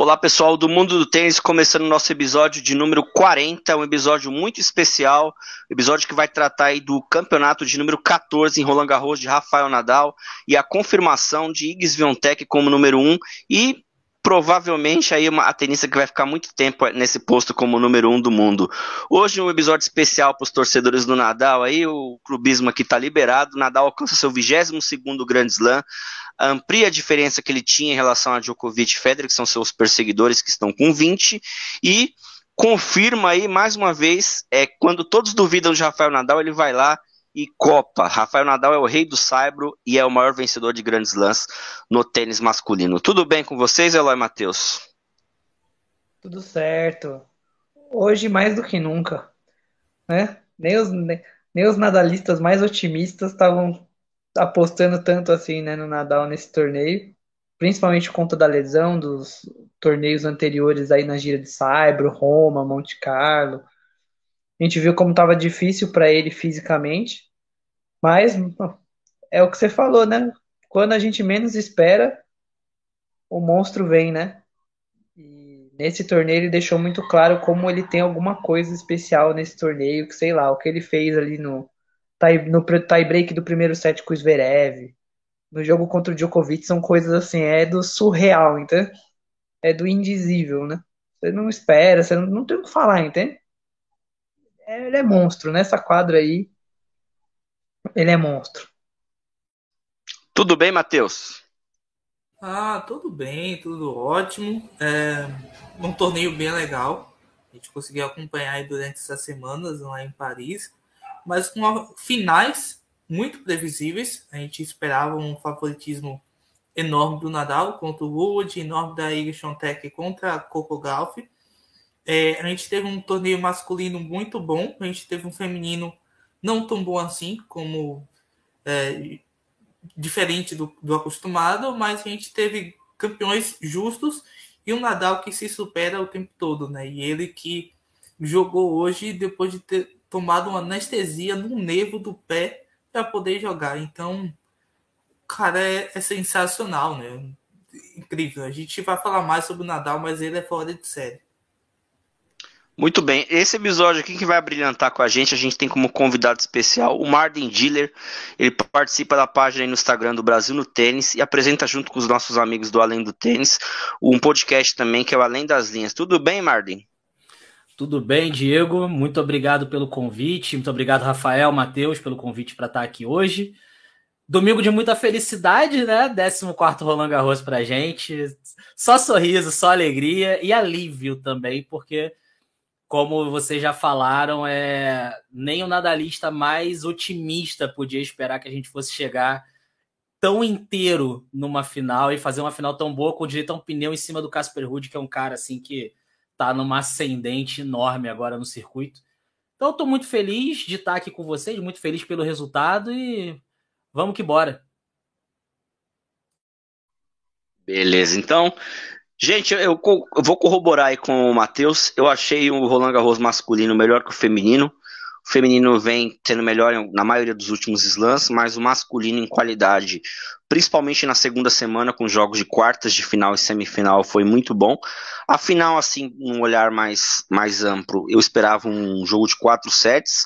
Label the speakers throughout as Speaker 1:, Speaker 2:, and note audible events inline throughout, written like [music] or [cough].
Speaker 1: Olá pessoal do Mundo do Tênis, começando o nosso episódio de número 40, um episódio muito especial, episódio que vai tratar aí do campeonato de número 14 em Roland Garros de Rafael Nadal e a confirmação de Iggs Swiatek como número 1 e provavelmente aí uma, a tenista que vai ficar muito tempo nesse posto como número 1 do mundo. Hoje um episódio especial para os torcedores do Nadal aí, o clubismo aqui está liberado, Nadal alcança seu 22º Grand Slam, amplia a diferença que ele tinha em relação a Djokovic e Federer, que são seus perseguidores, que estão com 20, e confirma aí mais uma vez, é, quando todos duvidam de Rafael Nadal, ele vai lá e Copa. Rafael Nadal é o rei do saibro e é o maior vencedor de grandes lãs no tênis masculino. Tudo bem com vocês, Eloy Matheus?
Speaker 2: Tudo certo. Hoje mais do que nunca, né? Nem os, nem os nadalistas mais otimistas estavam apostando tanto assim, né, no Nadal nesse torneio, principalmente por conta da lesão dos torneios anteriores aí na gira de Saibro, Roma, Monte Carlo. A gente viu como estava difícil para ele fisicamente, mas é o que você falou, né? Quando a gente menos espera, o monstro vem, né? E nesse torneio ele deixou muito claro como ele tem alguma coisa especial nesse torneio, que sei lá, o que ele fez ali no no tie-break do primeiro set com o Zverev, no jogo contra o Djokovic, são coisas assim, é do surreal, entende? É do indizível, né? Você não espera, você não, não tem o que falar, entende? É, ele é monstro, nessa quadra aí, ele é monstro.
Speaker 1: Tudo bem, Matheus?
Speaker 3: Ah, tudo bem, tudo ótimo. É um torneio bem legal. A gente conseguiu acompanhar durante essas semanas lá em Paris mas com finais muito previsíveis. A gente esperava um favoritismo enorme do Nadal contra o Wood, enorme da Iga Swiatek contra a Coco Gauff. É, a gente teve um torneio masculino muito bom, a gente teve um feminino não tão bom assim, como é, diferente do, do acostumado, mas a gente teve campeões justos e um Nadal que se supera o tempo todo, né? E ele que jogou hoje depois de ter tomado uma anestesia no nervo do pé para poder jogar. Então, cara, é, é, sensacional, né? Incrível. A gente vai falar mais sobre o Nadal, mas ele é fora de série.
Speaker 1: Muito bem, esse episódio aqui que vai brilhantar com a gente, a gente tem como convidado especial o Martin Diller. Ele participa da página no Instagram do Brasil no Tênis e apresenta junto com os nossos amigos do Além do Tênis um podcast também que é o Além das Linhas. Tudo bem, Martin?
Speaker 4: Tudo bem, Diego? Muito obrigado pelo convite. Muito obrigado, Rafael, Matheus, pelo convite para estar aqui hoje. Domingo de muita felicidade, né? 14 Roland Garros pra gente. Só sorriso, só alegria e alívio também, porque, como vocês já falaram, é nem o nadalista mais otimista podia esperar que a gente fosse chegar tão inteiro numa final e fazer uma final tão boa com direito a um pneu em cima do Casper Ruud, que é um cara assim que está numa ascendente enorme agora no circuito. Então, estou muito feliz de estar aqui com vocês, muito feliz pelo resultado e vamos que bora.
Speaker 1: Beleza, então, gente, eu, eu vou corroborar aí com o Matheus. Eu achei o Roland Garros masculino melhor que o feminino. O feminino vem sendo melhor na maioria dos últimos slams, mas o masculino em qualidade, principalmente na segunda semana, com jogos de quartas de final e semifinal, foi muito bom. A final, assim, um olhar mais, mais amplo, eu esperava um jogo de quatro sets.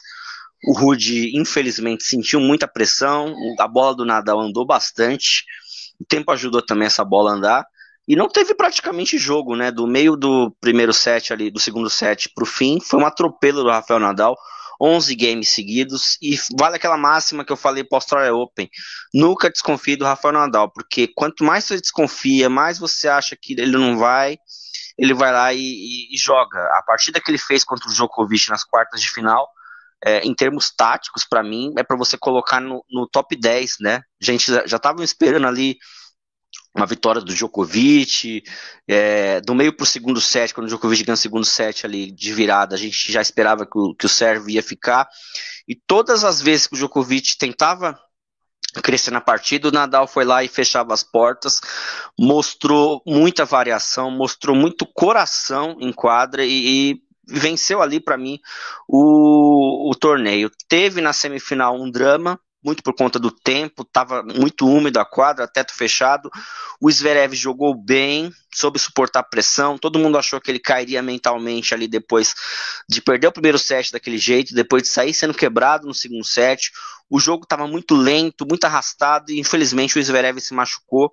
Speaker 1: O Rude, infelizmente, sentiu muita pressão, a bola do Nadal andou bastante, o tempo ajudou também essa bola a andar. E não teve praticamente jogo, né? Do meio do primeiro set ali, do segundo set para o fim, foi um atropelo do Rafael Nadal. 11 games seguidos, e vale aquela máxima que eu falei para Australia Open, nunca desconfie do Rafael Nadal, porque quanto mais você desconfia, mais você acha que ele não vai, ele vai lá e, e, e joga. A partida que ele fez contra o Djokovic nas quartas de final, é, em termos táticos, para mim, é para você colocar no, no, top 10, né? Gente, já estavam esperando ali uma vitória do Djokovic, é, do meio para o segundo set, quando o Djokovic ganha o segundo set ali de virada, a gente já esperava que o, que o serve ia ficar, e todas as vezes que o Djokovic tentava crescer na partida, o Nadal foi lá e fechava as portas, mostrou muita variação, mostrou muito coração em quadra e, e venceu ali para mim o, o torneio. Teve na semifinal um drama, muito por conta do tempo, estava muito úmido a quadra, teto fechado. O Zverev jogou bem, soube suportar pressão. Todo mundo achou que ele cairia mentalmente ali depois de perder o primeiro set daquele jeito, depois de sair sendo quebrado no segundo set. O jogo estava muito lento, muito arrastado e infelizmente o Zverev se machucou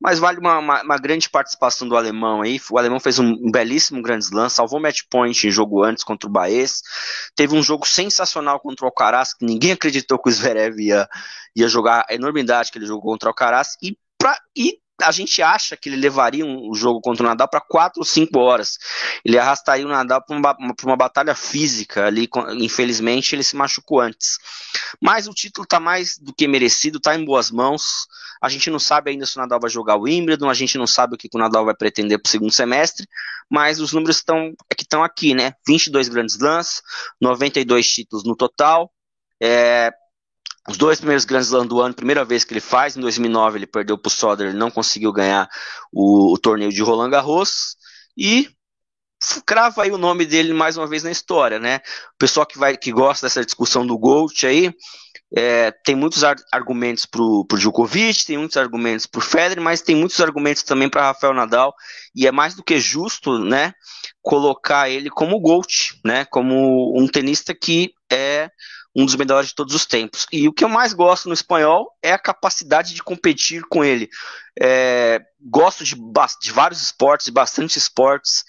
Speaker 1: mas vale uma, uma, uma, grande participação do alemão aí. O alemão fez um belíssimo grande slam, salvou match point em jogo antes contra o Baez. Teve um jogo sensacional contra o Alcaraz, que ninguém acreditou que o Zverev ia, ia jogar a enormidade que ele jogou contra o Alcaraz. E, pra, e a gente acha que ele levaria um jogo contra o Nadal para quatro ou cinco horas. Ele arrastaria o Nadal para uma, uma, batalha física ali. Infelizmente, ele se machucou antes. Mas o título está mais do que merecido, está em boas mãos. A gente não sabe ainda se o Nadal vai jogar o Wimbledon, a gente não sabe o que o Nadal vai pretender para o segundo semestre, mas os números estão é que estão aqui, né? 22 grandes slams, 92 títulos no total. É, os dois primeiros Grand Slam do ano, primeira vez que ele faz, em 2009 ele perdeu para o Soder, não conseguiu ganhar o, o, torneio de Roland Garros, e crava aí o nome dele mais uma vez na história, né? O pessoal que, vai, que gosta dessa discussão do Gold aí, é, tem muitos ar argumentos para o Djokovic, tem muitos argumentos para o Federer, mas tem muitos argumentos também para Rafael Nadal, e é mais do que justo, né, colocar ele como GOAT, né, como um tenista que é um dos melhores de todos os tempos. E o que eu mais gosto no espanhol é a capacidade de competir com ele. É, gosto de, de, vários esportes, de bastante esportes.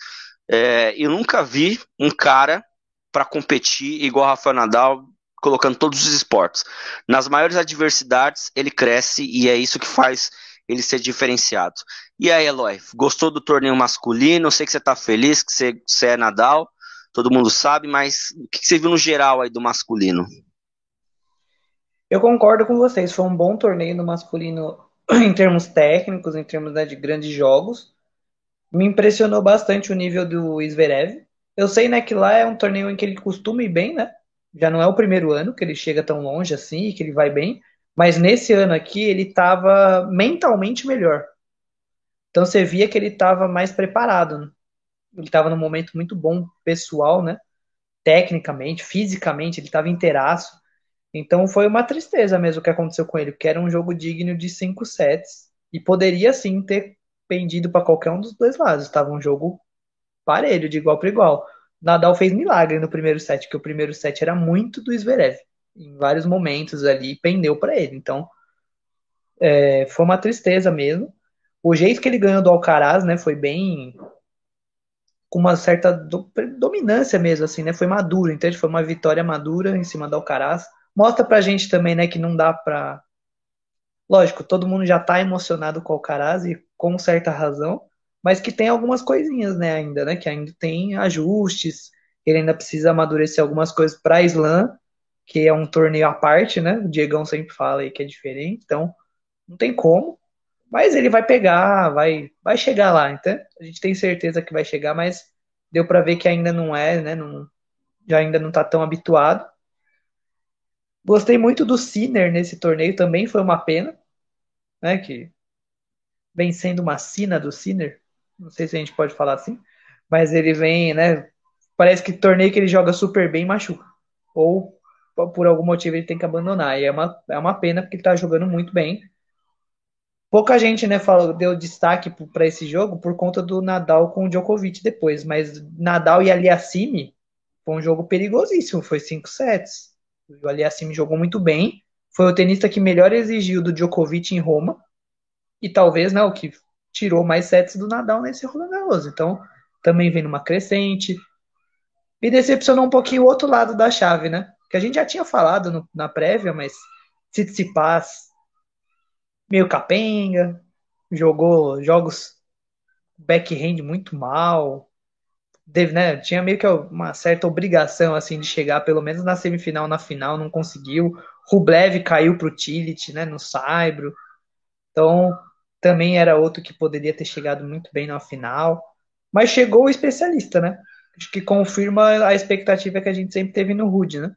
Speaker 1: É, eu nunca vi um cara para competir igual Rafael Nadal, colocando todos os esportes. Nas maiores adversidades, ele cresce e é isso que faz ele ser diferenciado. E aí, Eloy, gostou do torneio masculino? Eu sei que você está feliz, que você, você é Nadal todo mundo sabe, mas o que você viu no geral aí do masculino?
Speaker 2: Eu concordo com vocês, foi um bom torneio no masculino [clears throat] em termos técnicos, em termos né, de grandes jogos. Me impressionou bastante o nível do Zverev. Eu sei né, que lá é um torneio em que ele costuma ir bem, né? Já não é o primeiro ano que ele chega tão longe assim e que ele vai bem. Mas nesse ano aqui ele estava mentalmente melhor. Então você via que ele estava mais preparado ele estava num momento muito bom pessoal, né? Tecnicamente, fisicamente, ele estava inteiraço. Então foi uma tristeza mesmo o que aconteceu com ele, porque era um jogo digno de cinco sets e poderia sim ter pendido para qualquer um dos dois lados. Estava um jogo parelho, de igual para igual. Nadal fez milagre no primeiro set, que o primeiro set era muito do Zverev. Em vários momentos ali pendeu para ele. Então é, foi uma tristeza mesmo. O jeito que ele ganhou do Alcaraz, né, foi bem com uma certa do, dominância mesmo, assim, né? Foi maduro, entende? Foi uma vitória madura em cima do Alcaraz. Mostra pra gente também, né, que não dá pra. Lógico, todo mundo já tá emocionado com o Alcaraz e com certa razão, mas que tem algumas coisinhas, né, ainda, né? Que ainda tem ajustes, ele ainda precisa amadurecer algumas coisas pra Slam, que é um torneio à parte, né? O Diegão sempre fala aí que é diferente, então não tem como. Mas ele vai pegar, vai, vai chegar lá, então a gente tem certeza que vai chegar, mas deu para ver que ainda não é, né? Não, já ainda não tá tão habituado. Gostei muito do Sinner nesse torneio, também foi uma pena, né? Que vem sendo uma sina do Sinner, não sei se a gente pode falar assim, mas ele vem, né? Parece que torneio que ele joga super bem machuca. Ou por algum motivo ele tem que abandonar. E é uma, é uma pena porque ele tá jogando muito bem. Pouca gente, né, falou, deu destaque para esse jogo por conta do Nadal com o Djokovic depois, mas Nadal e Aliassime foi um jogo perigosíssimo, foi cinco sets. O Aliassime jogou muito bem, foi o tenista que melhor exigiu do Djokovic em Roma e talvez, né, o que tirou mais sets do Nadal nesse Roland Garros. Então, também vem numa crescente. Me decepcionou um pouquinho o outro lado da chave, né? Que a gente já tinha falado no, na prévia, mas Tsitsipas meio capenga, jogou jogos backhand muito mal. Deve, né, tinha meio que uma certa obrigação assim de chegar pelo menos na semifinal, na final, não conseguiu. Rublev caiu pro Tillit, né, no Saibro. Então, também era outro que poderia ter chegado muito bem na final. Mas chegou o especialista, né? Acho que confirma a expectativa que a gente sempre teve no Rude, né?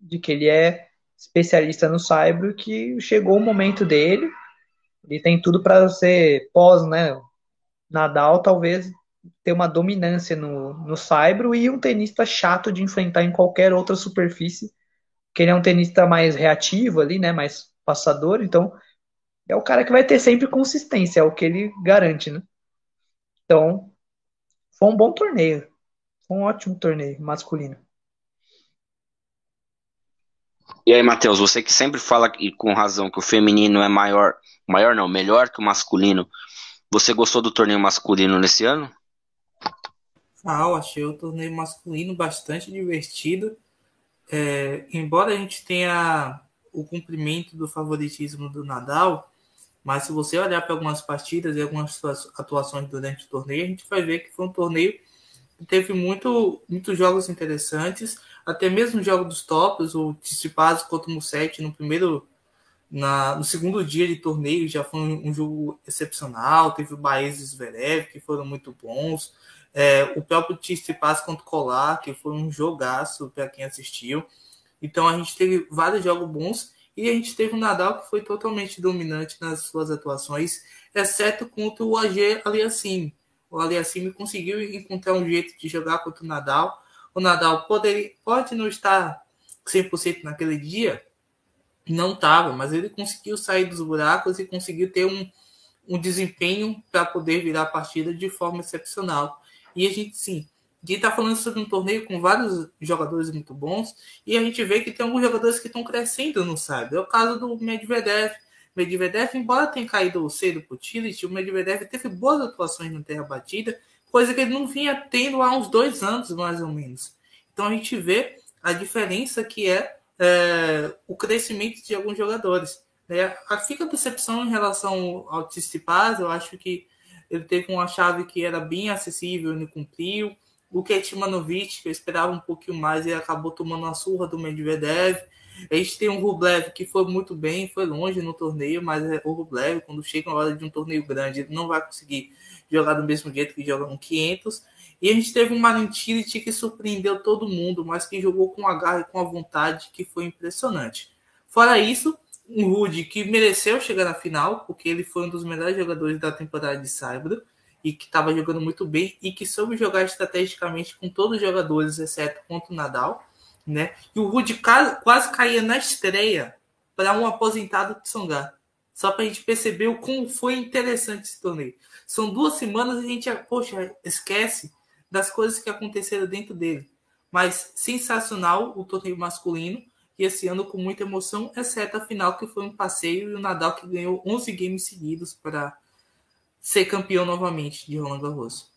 Speaker 2: De que ele é especialista no Saibro, que chegou o momento dele. Ele tem tudo para ser pós, né? Nadal talvez ter uma dominância no, no Saibro e um tenista chato de enfrentar em qualquer outra superfície, que ele é um tenista mais reativo ali, né? Mais passador, então é o cara que vai ter sempre consistência, é o que ele garante, né? Então, foi um bom torneio. Foi um ótimo torneio masculino.
Speaker 1: E aí, Matheus, você que sempre fala, e com razão, que o feminino é maior, maior não, melhor que o masculino, você gostou do torneio masculino nesse ano?
Speaker 3: Ah, eu achei o torneio masculino bastante divertido. É, embora a gente tenha o cumprimento do favoritismo do Nadal, mas se você olhar para algumas partidas e algumas atuações durante o torneio, a gente vai ver que foi um torneio que teve muito, muitos jogos interessantes, até mesmo o jogo dos tops, o Tsitsipas contra o Musetti no primeiro na, no segundo dia de torneio já foi um, um jogo excepcional, teve o Baez e Zverev, que foram muito bons, é, o próprio Tsitsipas contra o Colar, que foi um jogaço para quem assistiu. Então a gente teve vários jogos bons e a gente teve o Nadal que foi totalmente dominante nas suas atuações, exceto contra o AG Aliassime. O Aliassime conseguiu encontrar um jeito de jogar contra o Nadal. O Nadal poderia, pode não estar 100% naquele dia, não estava, mas ele conseguiu sair dos buracos e conseguiu ter um, um desempenho para poder virar a partida de forma excepcional. E a gente, sim, a gente está falando sobre um torneio com vários jogadores muito bons e a gente vê que tem alguns jogadores que estão crescendo no sabe. É o caso do Medvedev. Medvedev, embora tenha caído cedo para o Tillich, o Medvedev teve boas atuações na terra batida, coisa que ele não vinha tendo há uns dois anos, mais ou menos. Então a gente vê a diferença que é é, o crescimento de alguns jogadores. Né? Fica a em relação ao Tsitsipas, eu acho que ele teve uma chave que era bem acessível e cumpriu. O Ketmanovic, que eu esperava um pouquinho mais, e acabou tomando uma surra do Medvedev. A gente tem um Rublev que foi muito bem, foi longe no torneio, mas é o Rublev, quando chega na hora de um torneio grande, ele não vai conseguir jogar do mesmo jeito que joga no 500. E a gente teve um Marintility que surpreendeu todo mundo, mas que jogou com a garra e com a vontade, que foi impressionante. Fora isso, um Rude que mereceu chegar na final, porque ele foi um dos melhores jogadores da temporada de Saibro e que estava jogando muito bem e que soube jogar estrategicamente com todos os jogadores, exceto contra o Nadal, né? E o Rude quase caía na estreia para um aposentado de Songar. Só para a gente perceber o como foi interessante esse torneio. São duas semanas e a gente, poxa, esquece das coisas que aconteceram dentro dele. Mas sensacional o torneio masculino e esse ano com muita emoção, exceto a final que foi um passeio e o Nadal que ganhou 11 games seguidos para ser campeão novamente de Roland Garros.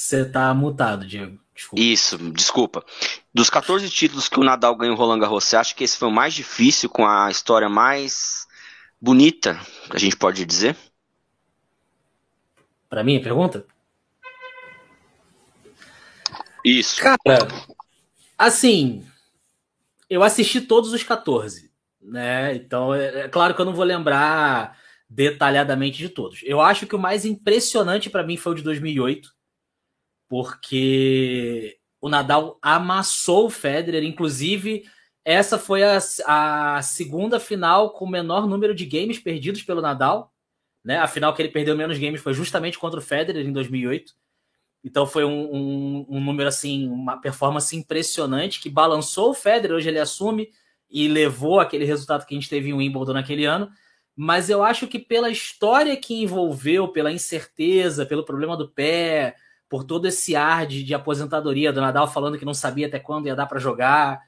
Speaker 4: Você tá mutado, Diego.
Speaker 1: Desculpa. Isso, desculpa. Dos 14 títulos que o Nadal ganhou Roland Garros, você acha que esse foi o mais difícil, com a história mais bonita, a gente pode dizer?
Speaker 4: Para mim, a pergunta?
Speaker 1: Isso.
Speaker 4: Cara, assim, eu assisti todos os 14, né? Então, é, é claro que eu não vou lembrar detalhadamente de todos. Eu acho que o mais impressionante para mim foi o de 2008, porque o Nadal amassou o Federer, inclusive essa foi a, a segunda final com o menor número de games perdidos pelo Nadal. Né? A final que ele perdeu menos games foi justamente contra o Federer em 2008. Então foi um, um, um, número assim, uma performance impressionante que balançou o Federer. Hoje ele assume e levou aquele resultado que a gente teve em Wimbledon naquele ano. Mas eu acho que pela história que envolveu, pela incerteza, pelo problema do pé, por todo esse ar de, de aposentadoria do Nadal falando que não sabia até quando ia dar para jogar,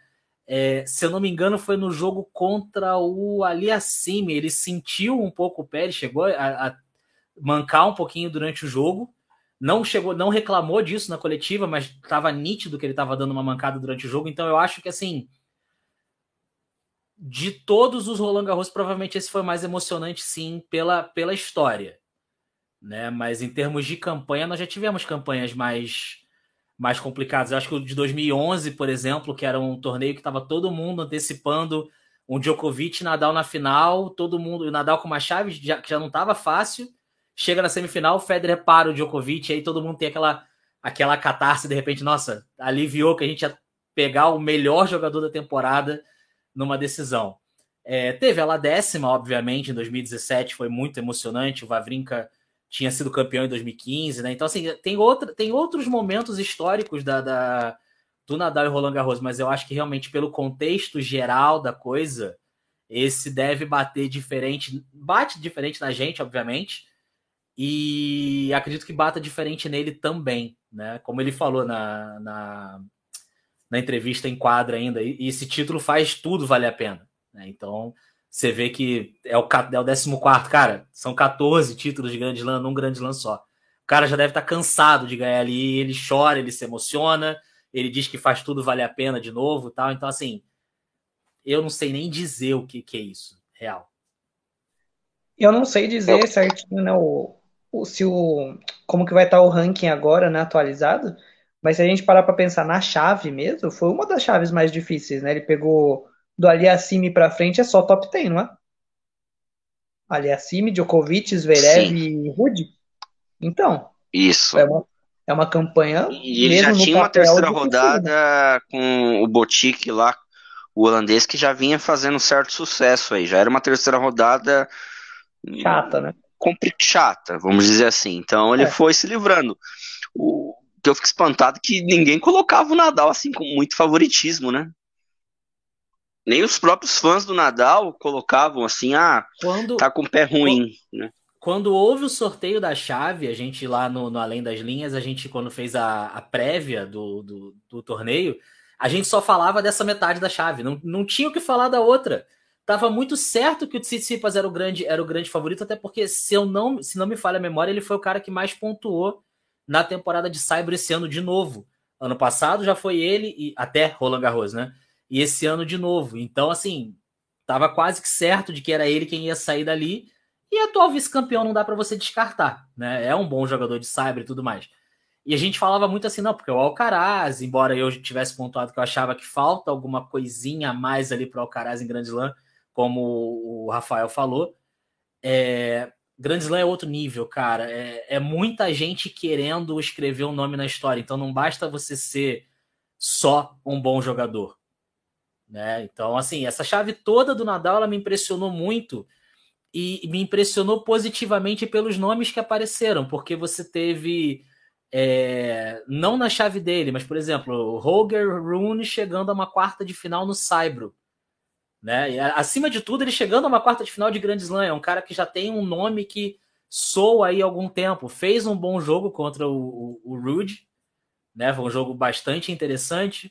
Speaker 4: é, se eu não me engano, foi no jogo contra o Aliassime. Ele sentiu um pouco o pé, ele chegou a, a, mancar um pouquinho durante o jogo. Não chegou, não reclamou disso na coletiva, mas estava nítido que ele estava dando uma mancada durante o jogo. Então eu acho que assim, de todos os Roland Garros, provavelmente esse foi mais emocionante, sim, pela, pela história. Né? Mas em termos de campanha, nós já tivemos campanhas mais mais complicados. Eu acho que o de 2011, por exemplo, que era um torneio que estava todo mundo antecipando um Djokovic Nadal na final, todo mundo, o Nadal com uma chave já, que já não estava fácil, chega na semifinal, Federer para o Djokovic, aí todo mundo tem aquela aquela catarse de repente, nossa, aliviou que a gente ia pegar o melhor jogador da temporada numa decisão. É, teve ela décima, obviamente, em 2017, foi muito emocionante, o Vavrinka tinha sido campeão em 2015, né? Então, assim, tem, outra, tem outros momentos históricos da, da, do Nadal e Roland Garros, mas eu acho que realmente, pelo contexto geral da coisa, esse deve bater diferente, bate diferente na gente, obviamente, e acredito que bata diferente nele também, né? Como ele falou na, na, na entrevista em quadra ainda, e, esse título faz tudo valer a pena, né? Então, você vê que é o, é o 14, cara. São 14 títulos de Grande Slam num Grande Slam só. O cara já deve estar tá cansado de ganhar ali. Ele chora, ele se emociona. Ele diz que faz tudo valer a pena de novo tal. Então, assim, eu não sei nem dizer o que, que é isso, real.
Speaker 2: Eu não sei dizer certinho, né, o, o, se o, como que vai estar tá o ranking agora, né, atualizado. Mas se a gente parar para pensar na chave mesmo, foi uma das chaves mais difíceis, né? Ele pegou do Aliassime para frente é só top 10, não é? Aliassime, Djokovic, Zverev Sim. e Rude. Então.
Speaker 1: Isso.
Speaker 2: É uma, é uma campanha.
Speaker 1: E ele já tinha uma terceira rodada com o Botic lá, o holandês, que já vinha fazendo certo sucesso aí. Já era uma terceira rodada.
Speaker 2: Chata, né?
Speaker 1: Chata, vamos dizer assim. Então ele é. foi se livrando. O que eu fico espantado é que ninguém colocava o Nadal assim com muito favoritismo, né? Nem os próprios fãs do Nadal colocavam assim, ah, quando, tá com o pé ruim,
Speaker 4: quando,
Speaker 1: né?
Speaker 4: Quando houve o sorteio da chave, a gente lá no, no Além das Linhas, a gente quando fez a, a prévia do, do, do, torneio, a gente só falava dessa metade da chave, não, não tinha o que falar da outra. Tava muito certo que o Tsitsipas era o grande era o grande favorito, até porque se eu não se não me falha a memória, ele foi o cara que mais pontuou na temporada de Cyber esse ano de novo. Ano passado já foi ele e até Roland Garros, né? E esse ano de novo. Então, assim, tava quase que certo de que era ele quem ia sair dali. E atual vice-campeão não dá para você descartar, né? É um bom jogador de cyber e tudo mais. E a gente falava muito assim, não, porque o Alcaraz, embora eu tivesse pontuado que eu achava que falta alguma coisinha a mais ali para o Alcaraz em Grand Slam, como o Rafael falou, é, Grand Slam é outro nível, cara. É, é, muita gente querendo escrever um nome na história. Então não basta você ser só um bom jogador. Né? Então, assim, essa chave toda do Nadal ela me impressionou muito e me impressionou positivamente pelos nomes que apareceram, porque você teve é, não na chave dele, mas por exemplo, Roger Rune chegando a uma quarta de final no Saibro. Né? E, acima de tudo, ele chegando a uma quarta de final de Grand Slam, é um cara que já tem um nome que soa aí há algum tempo. Fez um bom jogo contra o, o, o Rude, né? Foi um jogo bastante interessante.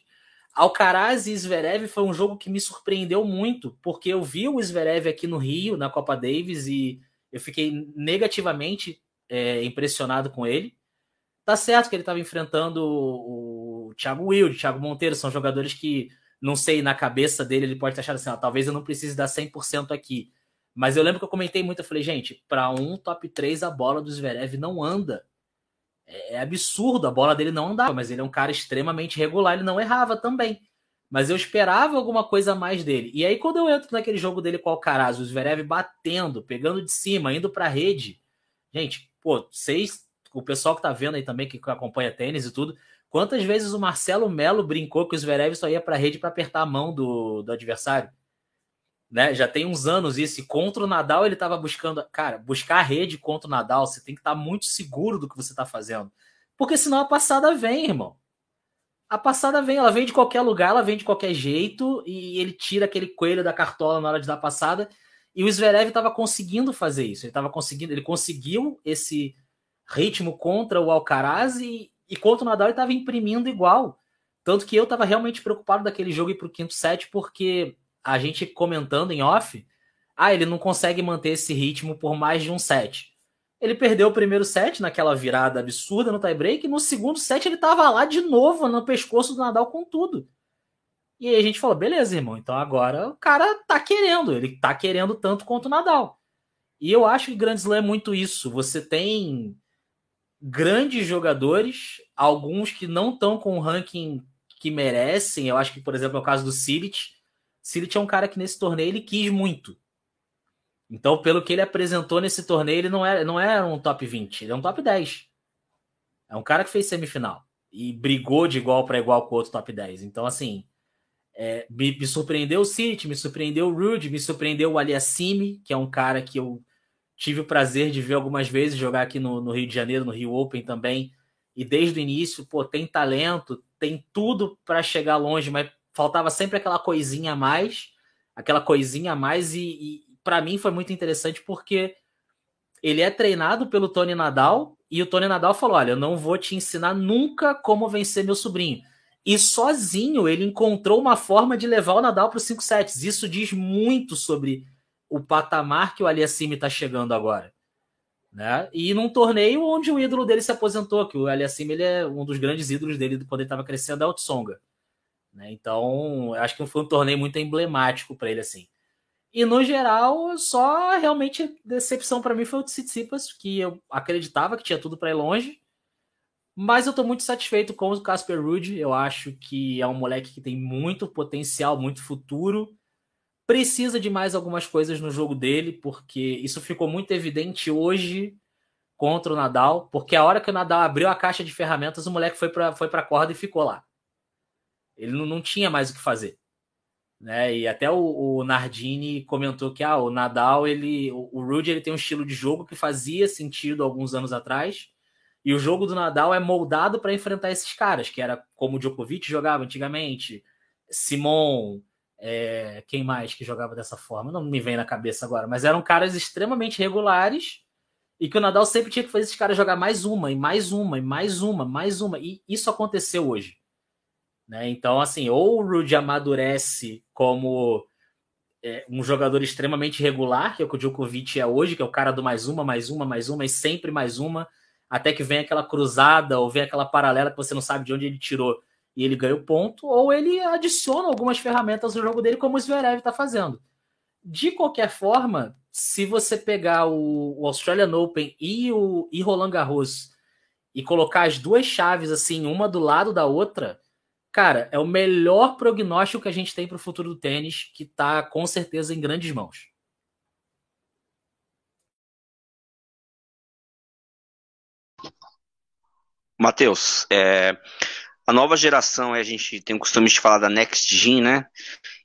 Speaker 4: Alcaraz e Zverev foi um jogo que me surpreendeu muito, porque eu vi o Zverev aqui no Rio, na Copa Davis, e eu fiquei negativamente é, impressionado com ele. Tá certo que ele estava enfrentando o, Thiago Wilde, Thiago Monteiro, são jogadores que, não sei, na cabeça dele ele pode achar assim, ah, talvez eu não precise dar 100% aqui. Mas eu lembro que eu comentei muito, eu falei, gente, para um top 3 a bola do Zverev não anda é, é absurdo, a bola dele não andava, mas ele é um cara extremamente regular, ele não errava também. Mas eu esperava alguma coisa a mais dele. E aí, quando eu entro naquele jogo dele com o Alcaraz, o Zverev batendo, pegando de cima, indo pra rede. Gente, pô, vocês, o pessoal que tá vendo aí também, que acompanha tênis e tudo, quantas vezes o Marcelo Melo brincou que o Zverev só ia pra rede para apertar a mão do, do adversário? Né? Já tem uns anos isso. E contra o Nadal ele estava buscando, cara, buscar a rede contra o Nadal. Você tem que estar tá muito seguro do que você está fazendo, porque senão a passada vem, irmão. A passada vem, ela vem de qualquer lugar, ela vem de qualquer jeito e ele tira aquele coelho da cartola na hora de dar passada. E o Zverev estava conseguindo fazer isso. Ele estava conseguindo, ele conseguiu esse ritmo contra o Alcaraz e, e contra o Nadal ele estava imprimindo igual. Tanto que eu estava realmente preocupado daquele jogo ir para o quinto set, porque a gente comentando em off, ah, ele não consegue manter esse ritmo por mais de um set. Ele perdeu o primeiro set naquela virada absurda no tie-break, e no segundo set ele tava lá de novo no pescoço do Nadal com tudo. E aí a gente falou, beleza, irmão, então agora o cara tá querendo, ele tá querendo tanto quanto o Nadal. E eu acho que Grand Slam é muito isso. Você tem grandes jogadores, alguns que não estão com o ranking que merecem. Eu acho que, por exemplo, é o caso do Silic, Silit é um cara que nesse torneio ele quis muito. Então, pelo que ele apresentou nesse torneio, ele não é, não é um top 20, ele é um top 10. É um cara que fez semifinal e brigou de igual para igual com o outro top 10. Então, assim, é, me, me, surpreendeu o City, me surpreendeu o Rude, me surpreendeu o Aliassime, que é um cara que eu tive o prazer de ver algumas vezes jogar aqui no, no Rio de Janeiro, no Rio Open também. E desde o início, pô, tem talento, tem tudo para chegar longe, mas faltava sempre aquela coisinha a mais, aquela coisinha a mais. E, e para mim foi muito interessante porque ele é treinado pelo Tony Nadal e o Tony Nadal falou: Olha, eu não vou te ensinar nunca como vencer meu sobrinho. E sozinho ele encontrou uma forma de levar o Nadal para os 5 sets. Isso diz muito sobre o patamar que o Aliassime está chegando agora. Né? E num torneio onde o ídolo dele se aposentou, que o Aliassime ele é um dos grandes ídolos dele quando ele estava crescendo, é o Tsonga. Né? Então, acho que foi um torneio muito emblemático para ele assim. E no geral, só realmente decepção para mim foi o Tsitsipas, que eu acreditava que tinha tudo para ir longe. Mas eu estou muito satisfeito com o Casper Ruud. Eu acho que é um moleque que tem muito potencial, muito futuro. Precisa de mais algumas coisas no jogo dele, porque isso ficou muito evidente hoje contra o Nadal, porque a hora que o Nadal abriu a caixa de ferramentas, o moleque foi para foi a corda e ficou lá. Ele não, não tinha mais o que fazer. Né? E até o, o, Nardini comentou que ah, o Nadal, ele, o, o Rudy, ele tem um estilo de jogo que fazia sentido alguns anos atrás, e o jogo do Nadal é moldado para enfrentar esses caras, que era como o Djokovic jogava antigamente, Simon, é, quem mais que jogava dessa forma? Não me vem na cabeça agora, mas eram caras extremamente regulares e que o Nadal sempre tinha que fazer esses caras jogar mais uma, e mais uma, e mais uma, mais uma. E isso aconteceu hoje. Né? Então, assim, ou o Rudy amadurece como é, um jogador extremamente regular, que é o que o Djokovic é hoje, que é o cara do mais uma, mais uma, mais uma, e sempre mais uma, até que vem aquela cruzada ou vem aquela paralela que você não sabe de onde ele tirou e ele ganha o ponto, ou ele adiciona algumas ferramentas no jogo dele, como o Zverev está fazendo. De qualquer forma, se você pegar o, o Australian Open e o e Roland Garros e colocar as duas chaves assim, uma do lado da outra, cara, é o melhor prognóstico que a gente tem para o futuro do tênis, que está com certeza em grandes mãos.
Speaker 1: Matheus, é, a nova geração, a gente tem o costume de falar da Next Gen, né?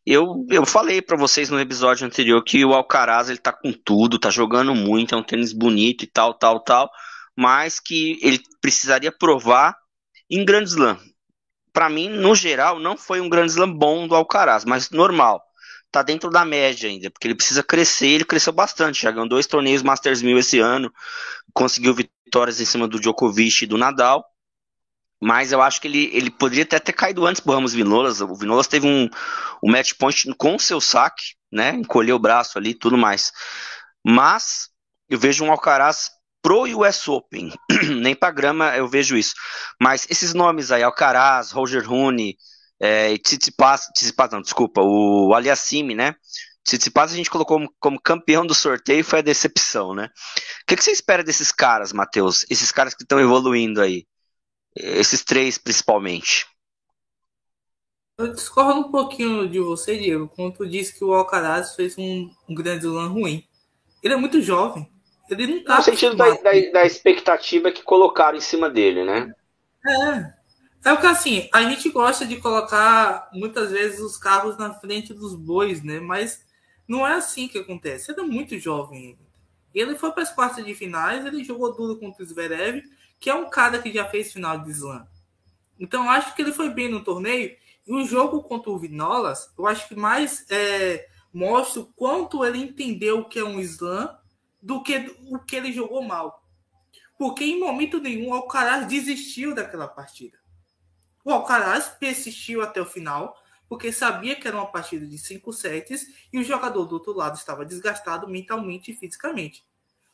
Speaker 1: Eu, eu falei para vocês no episódio anterior que o Alcaraz ele tá com tudo, tá jogando muito, é um tênis bonito e tal, tal, tal, mas que ele precisaria provar em Grand Slam para mim, no geral, não foi um grande slam bom do Alcaraz, mas normal. Tá dentro da média ainda, porque ele precisa crescer, ele cresceu bastante, já ganhou dois torneios Masters 1000 esse ano, conseguiu vitórias em cima do Djokovic e do Nadal, mas eu acho que ele, ele poderia até ter caído antes pro Ramos Vinolas, o Vinolas teve um, um match point com o seu saque, né, encolheu o braço ali tudo mais, mas eu vejo um Alcaraz pro US Open, [clears throat] nem para grama eu vejo isso. Mas esses nomes aí, Alcaraz, Roger Rooney, é, Tsitsipas, Tsitsipas não, desculpa, o Aliassime, né? Tsitsipas a gente colocou como, como, campeão do sorteio foi a decepção, né? O que, que você espera desses caras, Matheus? Esses caras que estão evoluindo aí? Esses três, principalmente.
Speaker 3: Eu discordo um pouquinho de você, Diego, quando tu disse que o Alcaraz fez um, um grande lance ruim. Ele é muito jovem. Ele não tá.
Speaker 1: No sentido da, da, da, expectativa que colocaram em cima dele, né?
Speaker 3: É. É porque assim, a gente gosta de colocar muitas vezes os carros na frente dos bois, né? Mas não é assim que acontece. Ele é muito jovem. Ele foi para as quartas de finais, ele jogou duro contra o Zverev, que é um cara que já fez final de slam. Então acho que ele foi bem no torneio. E o jogo contra o Vinolas, eu acho que mais é, mostra o quanto ele entendeu o que é um slam do que o que ele jogou mal. Porque em momento nenhum o Alcaraz desistiu daquela partida. O Alcaraz persistiu até o final, porque sabia que era uma partida de cinco sets e o jogador do outro lado estava desgastado mentalmente e fisicamente.